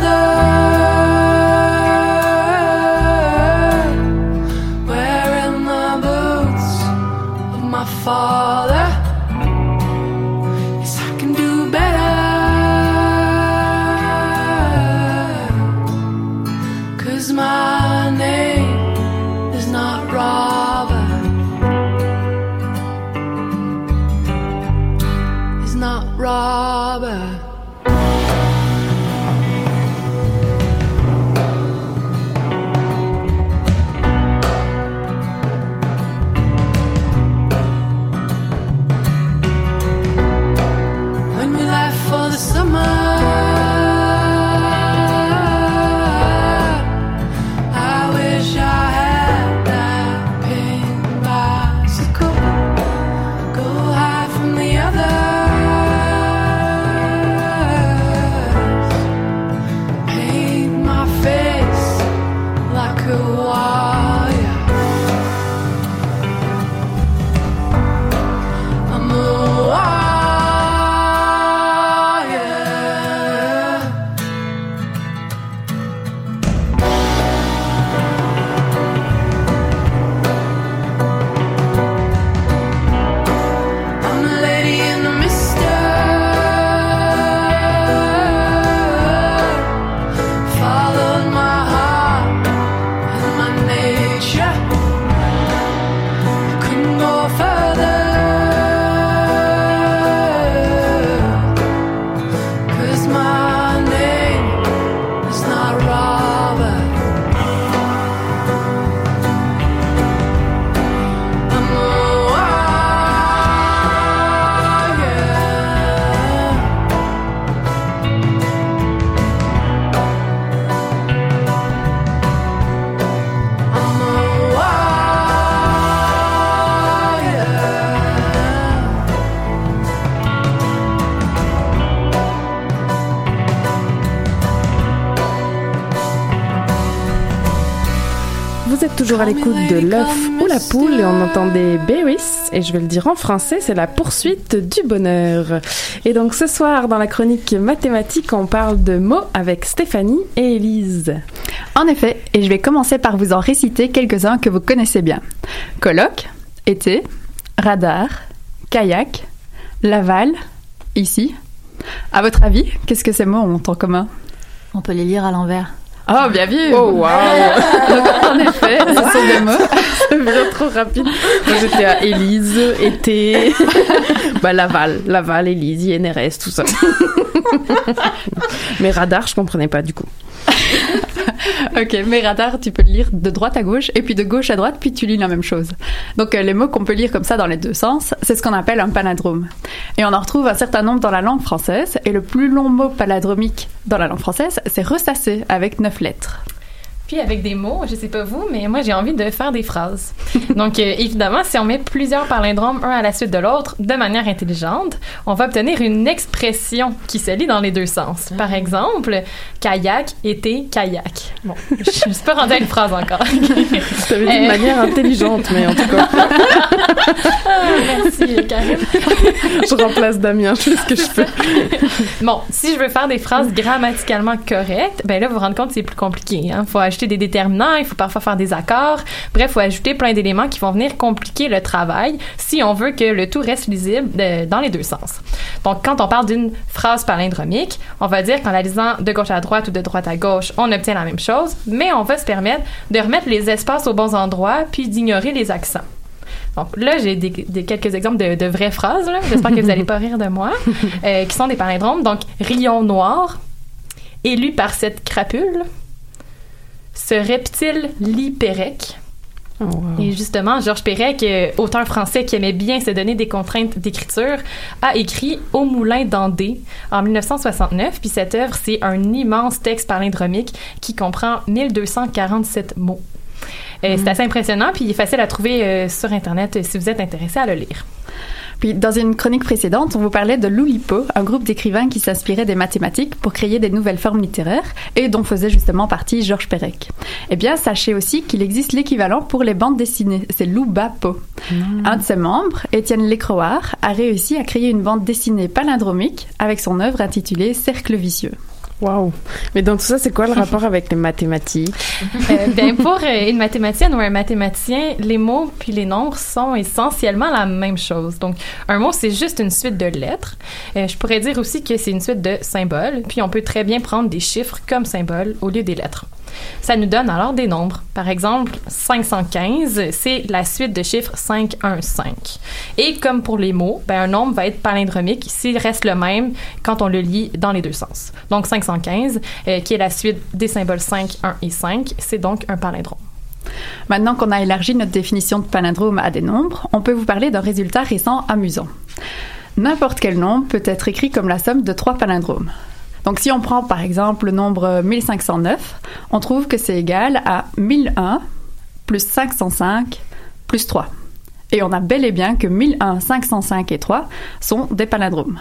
Toujours à l'écoute de l'œuf ou la poule et on entendait Berries et je vais le dire en français, c'est la poursuite du bonheur. Et donc ce soir dans la chronique mathématique, on parle de mots avec Stéphanie et Élise. En effet, et je vais commencer par vous en réciter quelques-uns que vous connaissez bien. Colloque, été, radar, kayak, Laval, ici. À votre avis, qu'est-ce que ces mots ont en commun? On peut les lire à l'envers. Oh, bien vu Oh, wow Donc, *laughs* en effet, ce sont des mots. C'est trop rapide. Moi, j'étais à Élise, été, *laughs* bah, Laval, Laval, Élise, INRS, tout ça. *laughs* Mais radar, je comprenais pas du coup. *laughs* ok, mais radar, tu peux le lire de droite à gauche et puis de gauche à droite, puis tu lis la même chose. Donc euh, les mots qu'on peut lire comme ça dans les deux sens, c'est ce qu'on appelle un palindrome. Et on en retrouve un certain nombre dans la langue française. Et le plus long mot palindromique dans la langue française, c'est ressasser avec neuf lettres. Puis avec des mots, je sais pas vous, mais moi j'ai envie de faire des phrases. Donc euh, évidemment, si on met plusieurs palindromes un à la suite de l'autre de manière intelligente, on va obtenir une expression qui se lit dans les deux sens. Par exemple, kayak, été, kayak. Bon, *laughs* je suis pas rendue à une phrase encore. *laughs* Tu avais dit de manière intelligente, mais en tout cas. *laughs* Ah, merci Karine. je remplace Damien, je fais ce que je fais. Bon, si je veux faire des phrases grammaticalement correctes, ben là, vous vous rendez compte que c'est plus compliqué. Il faut ajouter des déterminants, il faut parfois faire des accords. Bref, il faut ajouter plein d'éléments qui vont venir compliquer le travail si on veut que le tout reste lisible de- dans les deux sens. Donc, quand on parle d'une phrase palindromique, on va dire qu'en la lisant de gauche à droite ou de droite à gauche, on obtient la même chose, mais on va se permettre de remettre les espaces aux bons endroits puis d'ignorer les accents. Donc là, j'ai des, des- quelques exemples de, de vraies phrases. J'espère que vous n'allez pas rire de moi. *laughs* euh, qui sont des palindromes. Donc, rayon noir, élu par cette crapule, ce reptile lipérec, Et justement, Georges Perec, euh, auteur français qui aimait bien se donner des contraintes d'écriture, a écrit Au moulin d'Andé en 1969. Puis cette œuvre, c'est un immense texte palindromique qui comprend 1247 mots. Euh, C'est assez impressionnant, puis il est facile à trouver euh, sur Internet si vous êtes intéressé à le lire. Puis, dans une chronique précédente, on vous parlait de l'Oulipo, un groupe d'écrivains qui s'inspirait des mathématiques pour créer des nouvelles formes littéraires et dont faisait justement partie Georges Perec. Eh bien, sachez aussi qu'il existe l'équivalent pour les bandes dessinées. C'est l'Oubapo. Un de ses membres, Étienne Lécroard, a réussi à créer une bande dessinée palindromique avec son œuvre intitulée Cercle vicieux. Waouh! Mais dans tout ça, c'est quoi le rapport avec les mathématiques? Euh, ben pour euh, une mathématicienne ou un mathématicien, les mots puis les nombres sont essentiellement la même chose. Donc, un mot, c'est juste une suite de lettres. Euh, je pourrais dire aussi que c'est une suite de symboles, puis on peut très bien prendre des chiffres comme symboles au lieu des lettres. Ça nous donne alors des nombres. Par exemple, 515, c'est la suite de chiffres 515. Et comme pour les mots, ben, un nombre va être palindromique s'il reste le même quand on le lit dans les deux sens. Donc 515, euh, qui est la suite des symboles 5, 1 et 5, c'est donc un palindrome. Maintenant qu'on a élargi notre définition de palindrome à des nombres, on peut vous parler d'un résultat récent amusant. N'importe quel nombre peut être écrit comme la somme de trois palindromes. Donc si on prend par exemple le nombre 1509, on trouve que c'est égal à 1001 plus 505 plus 3. Et on a bel et bien que 1001, 505 et 3 sont des palindromes.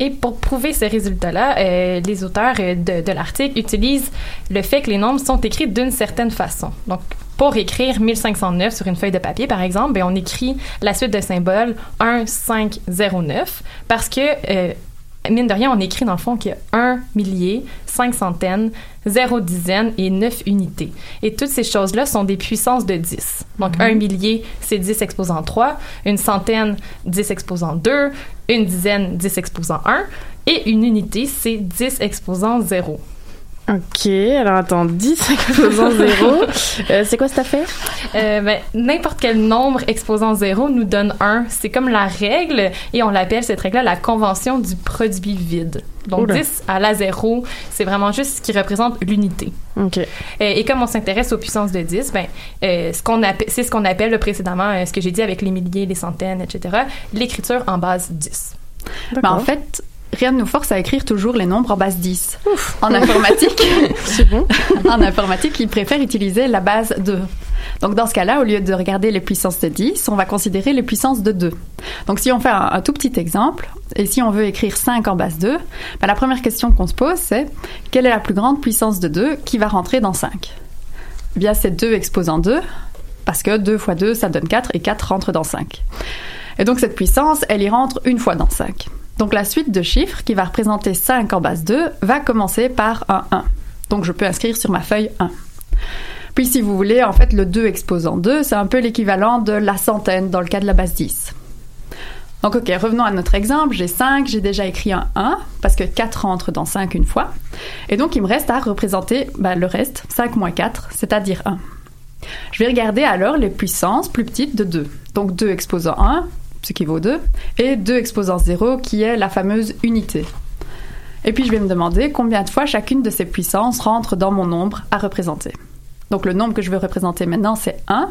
Et pour prouver ces résultats-là, euh, les auteurs euh, de, de l'article utilisent le fait que les nombres sont écrits d'une certaine façon. Donc, pour écrire 1509 sur une feuille de papier, par exemple, ben, on écrit la suite de symboles 1509 parce que, euh, mine de rien, on écrit dans le fond qu'il y a un millier, cinq centaines, zéro dizaine et neuf unités. Et toutes ces choses-là sont des puissances de 10. Donc, un millier, c'est 10 exposant 3, une centaine, 10 exposant 2, une dizaine, 10 exposant 1, et une unité, c'est 10 exposant 0. Ok, alors attends, 10 *laughs* exposant 0. Euh, c'est quoi cette affaire? Euh, ben, N'importe quel nombre exposant 0 nous donne 1. C'est comme la règle, et on l'appelle cette règle-là la convention du produit vide. Donc Oula. 10 à la 0, c'est vraiment juste ce qui représente l'unité. Ok. Euh, et comme on s'intéresse aux puissances de 10, ben, euh, ce qu'on appelle- c'est ce qu'on appelle là, précédemment, euh, ce que j'ai dit avec les milliers, les centaines, etc., l'écriture en base 10. Ben, en fait, rien ne nous force à écrire toujours les nombres en base 10. En informatique, *laughs* *laughs* en informatique, ils préfèrent utiliser la base 2. Donc dans ce cas-là, au lieu de regarder les puissances de 10, on va considérer les puissances de 2. Donc si on fait un, un tout petit exemple, et si on veut écrire 5 en base 2, ben, la première question qu'on se pose, c'est quelle est la plus grande puissance de 2 qui va rentrer dans 5 Eh bien, c'est 2 exposant 2, parce que 2 fois 2, ça donne 4, et 4 rentre dans 5. Et donc cette puissance, elle y rentre une fois dans 5. Donc la suite de chiffres qui va représenter 5 en base 2 va commencer par un 1. Donc je peux inscrire sur ma feuille 1. Puis si vous voulez, en fait, le 2 exposant 2, c'est un peu l'équivalent de la centaine dans le cas de la base 10. Donc ok, revenons à notre exemple. J'ai 5, j'ai déjà écrit un 1, parce que 4 rentre dans 5 une fois. Et donc il me reste à représenter bah, le reste, 5 moins 4, c'est-à-dire 1. Je vais regarder alors les puissances plus petites de 2. Donc 2 exposant 1, ce qui vaut 2, et 2 exposant 0, qui est la fameuse unité. Et puis je vais me demander combien de fois chacune de ces puissances rentre dans mon nombre à représenter. Donc le nombre que je veux représenter maintenant, c'est 1,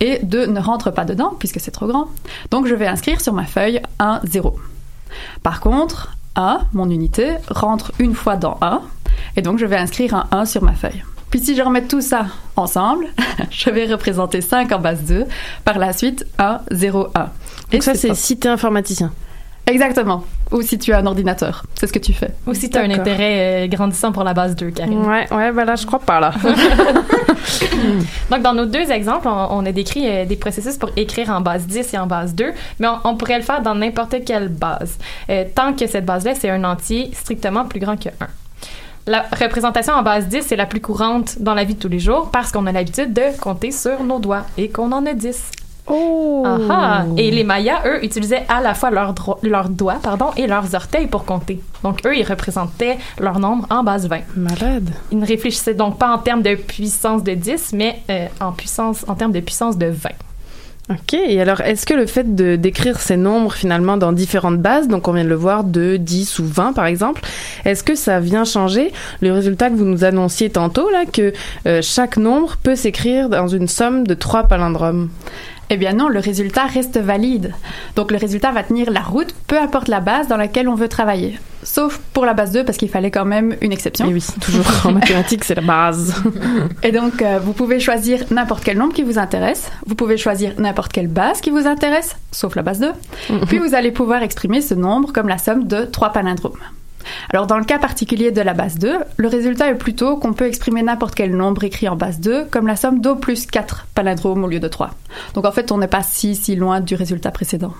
et 2 ne rentre pas dedans, puisque c'est trop grand. Donc je vais inscrire sur ma feuille 1, 0. Par contre, 1, mon unité, rentre une fois dans 1, et donc je vais inscrire un 1 sur ma feuille. Puis si je remets tout ça ensemble, *laughs* je vais représenter 5 en base 2, par la suite 1, 0, 1. Donc ça, c'est si t'es informaticien. Exactement. Ou si tu as un ordinateur. C'est ce que tu fais. Ou si tu as un intérêt euh, grandissant pour la base 2, Karine. Ouais, ouais, ben là, je crois pas, là. *laughs* *laughs* Donc, dans nos deux exemples, on, on a décrit euh, des processus pour écrire en base 10 et en base 2, mais on, on pourrait le faire dans n'importe quelle base, euh, tant que cette base-là, c'est un entier strictement plus grand que 1. La représentation en base 10 c'est la plus courante dans la vie de tous les jours parce qu'on a l'habitude de compter sur nos doigts et qu'on en a 10. Oh! Ah, Et les Mayas, eux, utilisaient à la fois leurs doigts pardon, et leurs orteils pour compter. Donc, eux, ils représentaient leur nombre en base 20. Malade. Ils ne réfléchissaient donc pas en termes de puissance de 10, mais euh, en, puissance, en termes de puissance de 20. Ok, et alors est-ce que le fait de d'écrire ces nombres finalement dans différentes bases, donc on vient de le voir de 10 ou 20 par exemple, est-ce que ça vient changer le résultat que vous nous annonciez tantôt là que euh, chaque nombre peut s'écrire dans une somme de trois palindromes? Eh bien non, le résultat reste valide. Donc le résultat va tenir la route, peu importe la base dans laquelle on veut travailler. Sauf pour la base 2 parce qu'il fallait quand même une exception. Et oui, toujours en mathématiques, c'est la base. *laughs* Et donc euh, vous pouvez choisir n'importe quel nombre qui vous intéresse, vous pouvez choisir n'importe quelle base qui vous intéresse, sauf la base 2. *laughs* Puis vous allez pouvoir exprimer ce nombre comme la somme de trois palindromes. Alors dans le cas particulier de la base 2, le résultat est plutôt qu'on peut exprimer n'importe quel nombre écrit en base 2 comme la somme d'au plus 4 palindromes au lieu de 3. Donc en fait, on n'est pas si si loin du résultat précédent.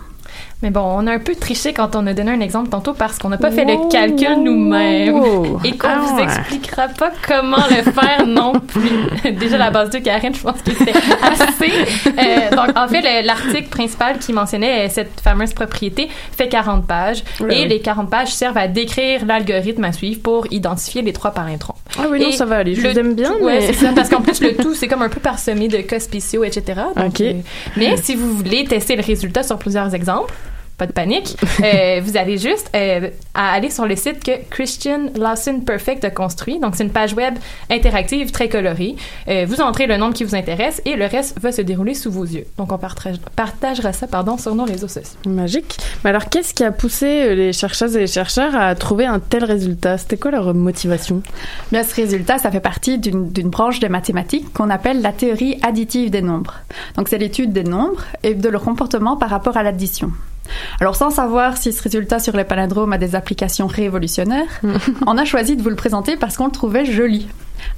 Mais bon, on a un peu triché quand on a donné un exemple tantôt parce qu'on n'a pas fait le calcul nous-mêmes et qu'on Ah vous expliquera pas comment le faire non plus. *laughs* Déjà, la base de Karen, je pense que c'est assez. Euh, donc, en fait, le- l'article principal qui mentionnait euh, cette fameuse propriété fait 40 pages et les 40 pages servent à décrire l'algorithme à suivre pour identifier les trois palindromes. Ah oui, non, Et ça va aller. Je le vous aime bien, ouais, mais- c'est ça, parce qu'en plus, le *laughs* tout, c'est comme un peu parsemé de cas spéciaux, etc. Donc, Ok. euh, mais si vous voulez tester le résultat sur plusieurs exemples, help? Pas de panique, *laughs* euh, vous avez juste euh, à aller sur le site que Christian Lawson Perfect a construit. Donc, c'est une page web interactive très colorée. Euh, vous entrez le nombre qui vous intéresse et le reste va se dérouler sous vos yeux. Donc, on partage- partagera ça pardon, sur nos réseaux sociaux. Magique. Mais alors, qu'est-ce qui a poussé les chercheuses et les chercheurs à trouver un tel résultat? C'était quoi leur motivation? Bien, ce résultat, ça fait partie d'une d'une branche des mathématiques qu'on appelle la théorie additive des nombres. Donc, c'est l'étude des nombres et de leur comportement par rapport à l'addition. Alors, sans savoir si ce résultat sur les palindromes a des applications révolutionnaires, on a choisi de vous le présenter parce qu'on le trouvait joli.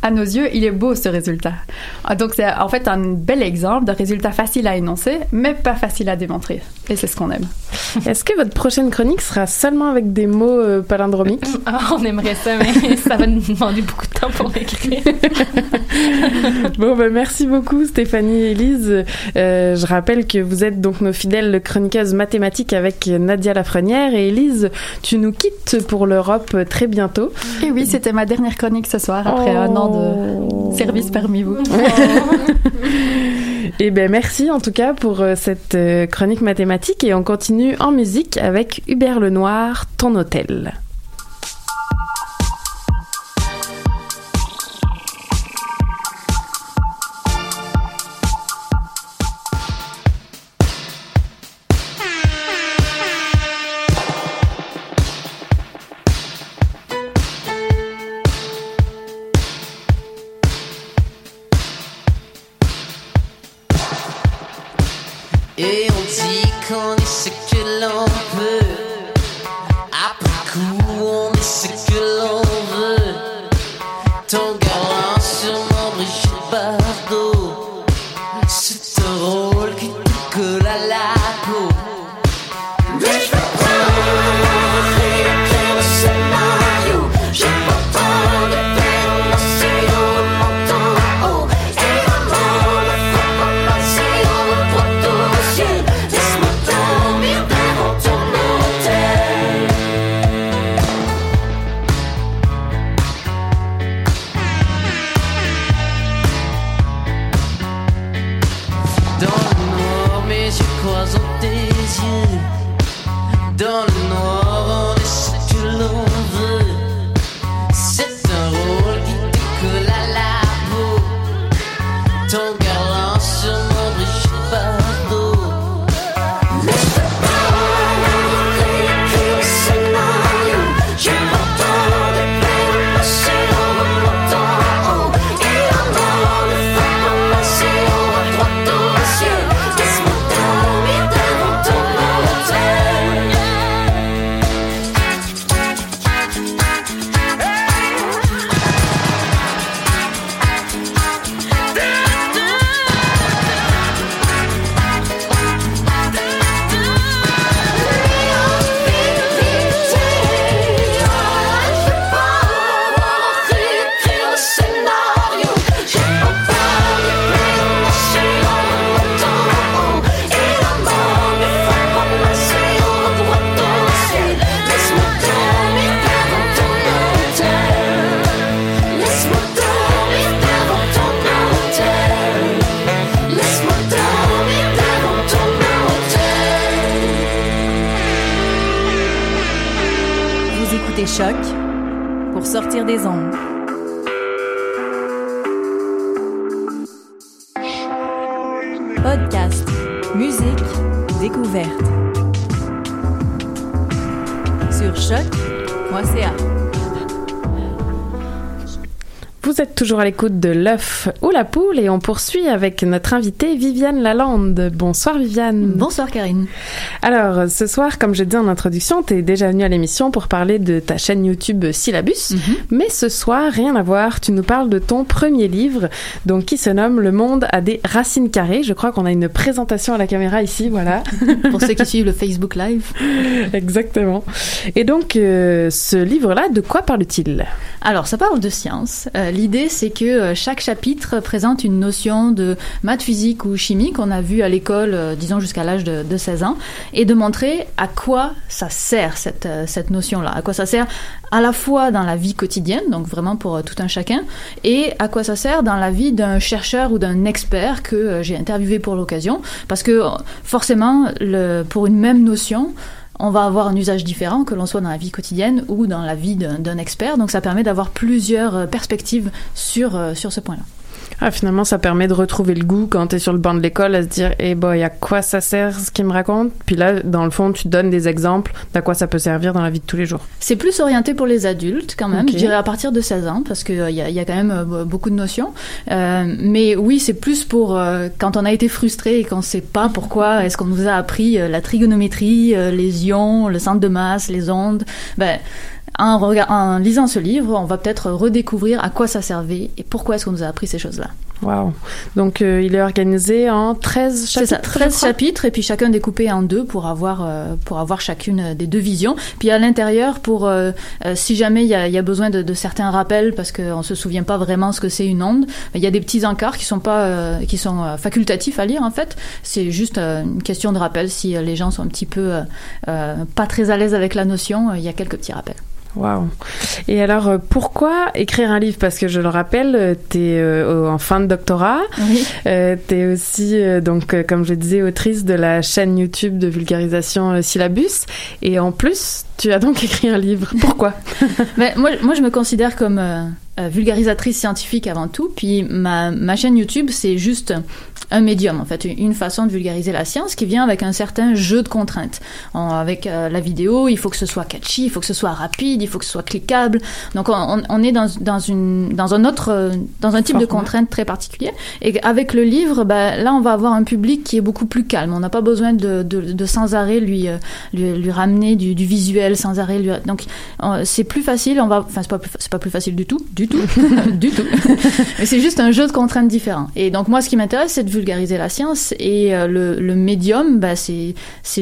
À nos yeux, il est beau ce résultat. Ah, Donc, c'est en fait un bel exemple de résultat facile à énoncer, mais pas facile à démontrer. Et c'est ce qu'on aime. *laughs* Est-ce que votre prochaine chronique sera seulement avec des mots euh, palindromiques? Ah, on aimerait ça, mais *laughs* ça va nous demander beaucoup de temps pour l'écrire. *laughs* Bon, ben merci beaucoup Stéphanie et Elise. Euh, je rappelle que vous êtes donc nos fidèles chroniqueuses mathématiques avec Nadia Lafrenière. Et Elise, tu nous quittes pour l'Europe très bientôt. Et oui, c'était ma dernière chronique ce soir, après un de service parmi vous. *laughs* Et ben merci en tout cas pour euh, cette euh, chronique mathématique. Et on continue en musique avec Hubert Lenoir, Ton Hôtel. À l'écoute de l'œuf ou la poule et on poursuit avec notre invitée Viviane Lalande. Bonsoir Viviane. Bonsoir Karine. Alors ce soir, comme je dis en introduction, tu es déjà venue à l'émission pour parler de ta chaîne YouTube Syllabus. Mhm. Mais ce soir, rien à voir, tu nous parles de ton premier livre, donc qui se nomme Le monde a des racines carrées. Je crois qu'on a une présentation à la caméra ici, voilà. *laughs* Pour ceux qui suivent le *laughs* Facebook Live. Exactement. Et donc euh, ce livre-là, de quoi parle-t-il? Alors, ça parle de science. Euh, L'idée, c'est que euh, chaque chapitre présente une notion de maths, physique ou chimie qu'on a vu à l'école, disons jusqu'à l'âge de, de 16 ans, et de montrer à quoi ça sert cette, euh, cette notion-là, à quoi ça sert à la fois dans la vie quotidienne, donc vraiment pour euh, tout un chacun, et à quoi ça sert dans la vie d'un chercheur ou d'un expert que euh, j'ai interviewé pour l'occasion, parce que forcément, pour une même notion, on va avoir un usage différent, que l'on soit dans la vie quotidienne ou dans la vie d'un expert. Donc ça permet d'avoir plusieurs perspectives sur, sur ce point-là. Ah, finalement, ça permet de retrouver le goût quand t'es sur le banc de l'école à se dire, eh boy, à quoi ça sert ce qu'il me raconte? Puis là, dans le fond, tu donnes des exemples d'à quoi ça peut servir dans la vie de tous les jours. C'est plus orienté pour les adultes quand même, je dirais à partir de 16 ans, parce qu'il y, a, y a quand même euh, beaucoup de notions. Euh, mais oui, c'est plus pour euh, quand on a été frustré et qu'on ne sait pas pourquoi est-ce qu'on nous a appris euh, la trigonométrie, euh, les ions, le centre de masse, les ondes. Ben, en, lisant ce livre, on va peut-être redécouvrir à quoi ça servait et pourquoi est-ce qu'on nous a appris ces choses-là. Wow. Donc, euh, il est organisé en 13 C'est ça, chapitres. 13 je crois? chapitres et puis chacun découpé en deux pour avoir euh, pour avoir chacune des deux visions. Puis à l'intérieur pour euh, si jamais il y a, il y a besoin de, de certains rappels parce qu'on se souvient pas vraiment ce que c'est une onde, il y a des petits encarts qui sont pas qui sont facultatifs à lire en fait. C'est juste une question de rappel si les gens sont un petit peu pas très à l'aise avec la notion, il y a quelques petits rappels. Wow. Et alors, euh, pourquoi écrire un livre? Parce que je le rappelle, euh, t'es euh, en fin de doctorat. Oui. Euh, t'es aussi, donc, comme je disais, autrice de la chaîne YouTube de vulgarisation Syllabus. Et en plus, tu as donc *laughs* écrit un livre. Pourquoi? Mais *laughs* moi, moi, je me considère comme vulgarisatrice scientifique avant tout. Puis ma, ma chaîne YouTube, c'est juste un médium, en fait, une façon de vulgariser la science qui vient avec un certain jeu de contraintes. En- avec euh, la vidéo, il faut que ce soit catchy, il faut que ce soit rapide, il faut que ce soit cliquable. Donc on, est dans, dans, une, dans un autre, euh, dans un type de contrainte très particulier. Et avec le livre, ben, là, on va avoir un public qui est beaucoup plus calme. On n'a pas besoin de, de, de sans arrêt lui, euh, lui, lui ramener du, du visuel sans arrêt. Lui, donc c'est plus facile. On va, enfin c'est pas plus, c'est pas plus facile du tout, du tout, *laughs* du tout. *laughs* Mais c'est juste un jeu de contraintes différent. Et donc moi, ce qui m'intéresse, c'est de vulgariser la science et euh, le, médium, bah, c'est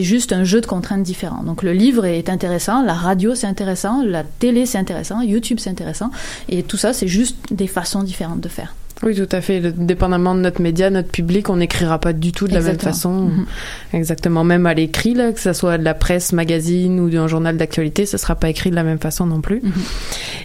juste un jeu de contraintes différent. Donc le livre est intéressant, la radio c'est intéressant, la télé c'est intéressant, YouTube c'est intéressant, et tout ça c'est juste des façons différentes de faire. Oui, tout à fait. Dépendamment de notre média, notre public, on n'écrira pas du tout de la même façon. Mhm. Exactement. Même à l'écrit, là, que ce soit de la presse, magazine ou d'un journal d'actualité, ce sera pas écrit de la même façon non plus. Mhm.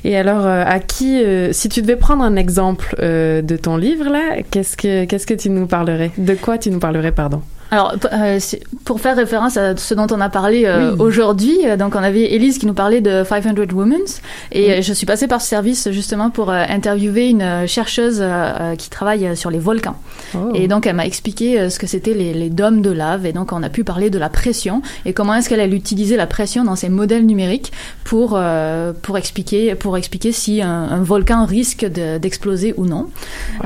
Et alors, euh, à qui, euh, si tu devais prendre un exemple euh, de ton livre là, qu'est-ce que qu'est-ce que tu nous parlerais? De quoi tu nous parlerais, pardon? Alors, euh, pour faire référence à ce dont on a parlé euh, Oui. aujourd'hui, euh, donc on avait Elise qui nous parlait de 500 Women's, et je suis passée par ce service justement pour interviewer une chercheuse qui travaille sur les volcans. Oh. Et donc elle m'a expliqué ce que c'était les, les dômes de lave, et donc on a pu parler de la pression, et comment est-ce qu'elle a utilisé la pression dans ses modèles numériques pour, pour, expliquer, pour expliquer si un, un volcan risque de- d'exploser ou non,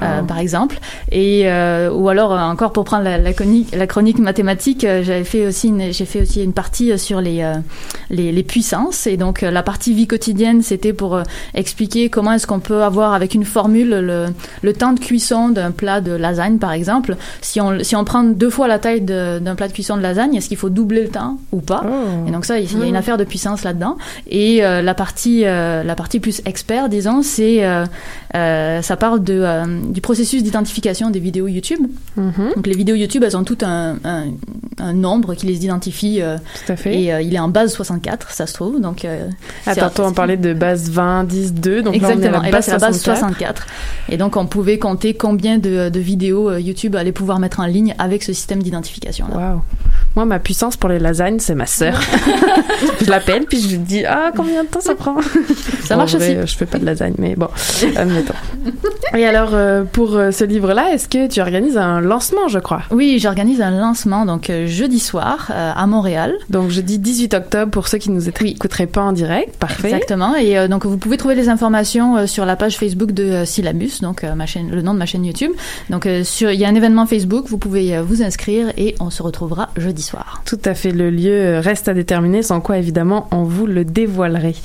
euh, par exemple. Et, euh, ou alors encore pour prendre la, la, chronique, la chronique mathématique, euh, j'avais fait aussi j'ai fait aussi une partie euh, sur les, euh, les, les puissances. Et donc la partie vie quotidienne, c'était pour expliquer comment est-ce qu'on peut avoir avec une formule le, le temps de cuisson d'un plat de lasagne, par exemple. Si on, si on prend deux fois la taille d'un plat de cuisson de lasagne, est-ce qu'il faut doubler le temps ou pas Et donc ça, il y a une affaire de puissance là-dedans. Et euh, la partie, euh, la partie plus expert, disons, c'est euh, ça parle de, du processus d'identification des vidéos YouTube. Mhm. Donc les vidéos YouTube, elles ont tout un, un, un nombre qui les identifie. euh, Tout à fait. Et euh, il est en base 64, ça se trouve. Donc euh, c'est- tantôt on parlait de base 20, 10, 2, donc là on est à Exactement. la Et là, base c'est la base 64. 64. Et donc, on pouvait compter combien de, de vidéos euh, YouTube allait pouvoir mettre en ligne avec ce système d'identification. Wow. Moi, ma puissance pour les lasagnes, c'est ma sœur. *laughs* je l'appelle, puis je lui dis Ah, combien de temps ça prend? Ça marche En vrai, aussi. euh, Je fais pas de lasagne, mais bon, *laughs* admettons. Et alors, euh, pour euh, ce livre-là, est-ce que tu organises un lancement, je crois? Oui, j'organise un lancement donc euh, jeudi soir euh, à Montréal. Donc jeudi 18 octobre pour ceux qui nous écouteraient pas en direct. Parfait. Exactement. Et euh, donc vous pouvez trouver les informations euh, sur la page Facebook de euh, Syllabus, donc euh, ma chaîne, le nom de ma chaîne YouTube. Donc euh, il y a un événement Facebook, vous pouvez euh, vous inscrire et on se retrouvera jeudi soir. Tout à fait, le lieu euh, reste à déterminer, sans quoi évidemment on vous le dévoilerait.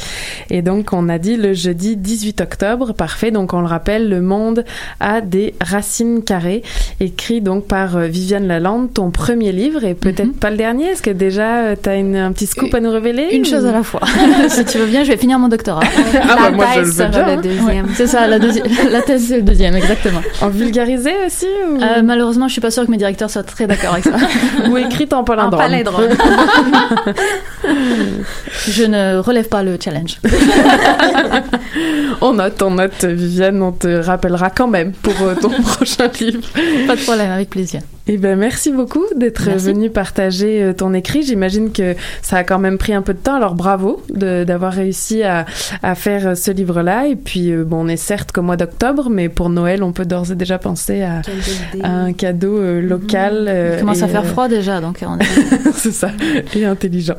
Et donc on a dit le jeudi 18 octobre, parfait, donc on le rappelle, Le Monde a des racines carrées, écrit donc par euh, Viviane Lalande, ton premier livre et peut-être pas le dernier, est-ce que déjà tu as un petit scoop à nous révéler Une ou- chose à la fois. *laughs* si tu veux bien, je vais finir mon doctorat. Ah bah, moi, je le veux bien, hein. Ouais, c'est ça, la, deuxi- *laughs* la thèse c'est le deuxième, exactement. En vulgarisé aussi ou... Euh, malheureusement, je suis pas sûre que mes directeurs soient très d'accord avec ça. *laughs* Ou écrite en palindrome. En *laughs* palindrome. je ne relève pas le challenge. *laughs* on note, on note, Viviane, on te rappellera quand même pour euh, ton *laughs* prochain livre. Pas de problème, avec plaisir. Eh ben, merci beaucoup d'être venu partager euh, ton écrit. J'imagine que ça a quand même pris un peu de temps. Alors bravo de- d'avoir réussi à, à faire euh, ce livre-là. Et puis, bon, on est certes qu'au mois d'octobre, mais pour Noël, on peut d'ores et déjà penser à, à un cadeau local. euh, Il commence et, à faire froid déjà, donc on est... *laughs* c'est ça, et intelligent.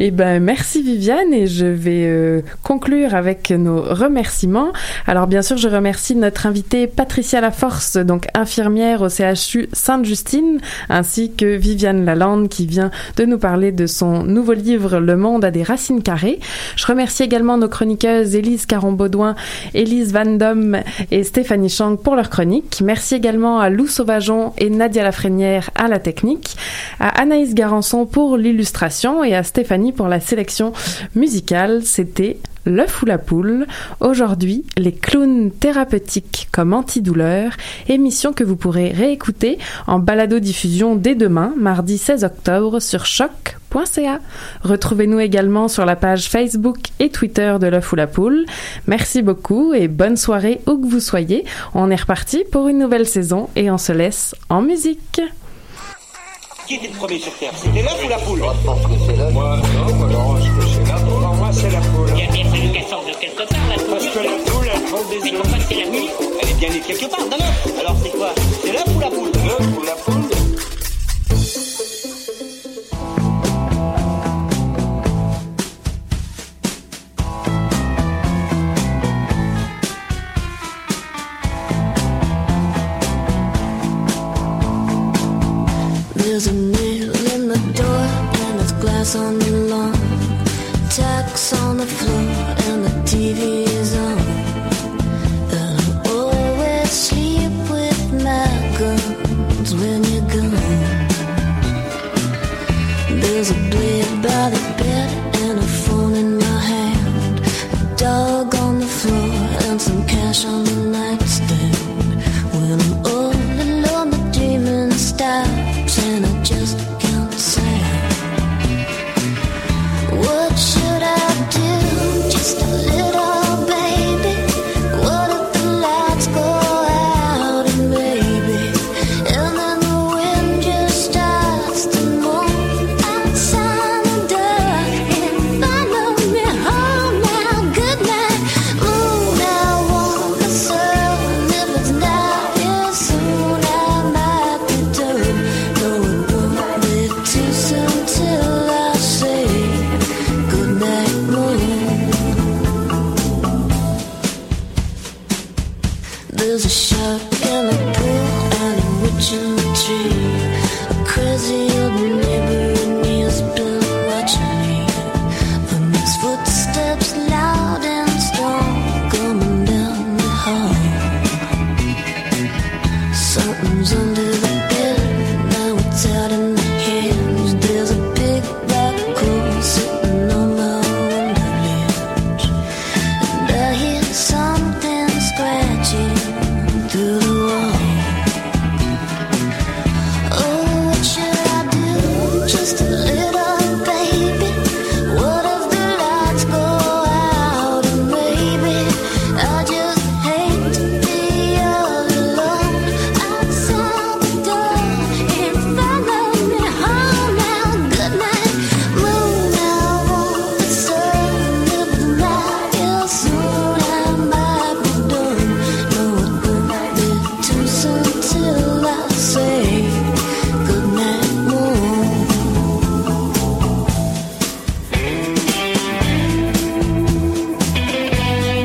Et ben merci Viviane et je vais euh, conclure avec nos remerciements. Alors bien sûr, je remercie notre invitée Patricia Laforce, donc infirmière au CHU Sainte-Justine, ainsi que Viviane Lalande qui vient de nous parler de son nouveau livre Le monde a des racines carrées. Je remercie également nos chroniqueuses Élise Caron-Baudouin, Élise Van Dom et Stéphanie Chang pour leur chronique. Merci également à Lou Sauvageon et Nadia Lafrenière à la technique, Anaïs Garançon pour l'illustration et à Stéphanie pour la sélection musicale. C'était L'œuf ou la poule. Aujourd'hui, les clowns thérapeutiques comme antidouleur, émission que vous pourrez réécouter en balado-diffusion dès demain, mardi 16 octobre, sur choc.ca. Retrouvez-nous également sur la page Facebook et Twitter de l'œuf ou la poule. Merci beaucoup et bonne soirée où que vous soyez. On est reparti pour une nouvelle saison et on se laisse en musique. Qui était le premier sur Terre C'était l'œuf ou la poule Moi, je pense que c'est l'œuf. Moi, non, moi, je pense que c'est la poule. Pour moi, c'est la poule. Il y a bien fallu qu'elle sorte de quelque part, la poule. Parce que la poule, elle prend des Mais œufs. pourquoi c'est la nuit Elle est bien née quelque part d'un œuf. Alors c'est quoi There's a nail in the door and there's glass on the lawn. Tacks on the floor and the TV is on. And I always sleep with my guns when you're gone. There's a blade by the bed and a phone in my hand. A dog on the floor and some cash on the nightstand. When I'm all alone, the and I just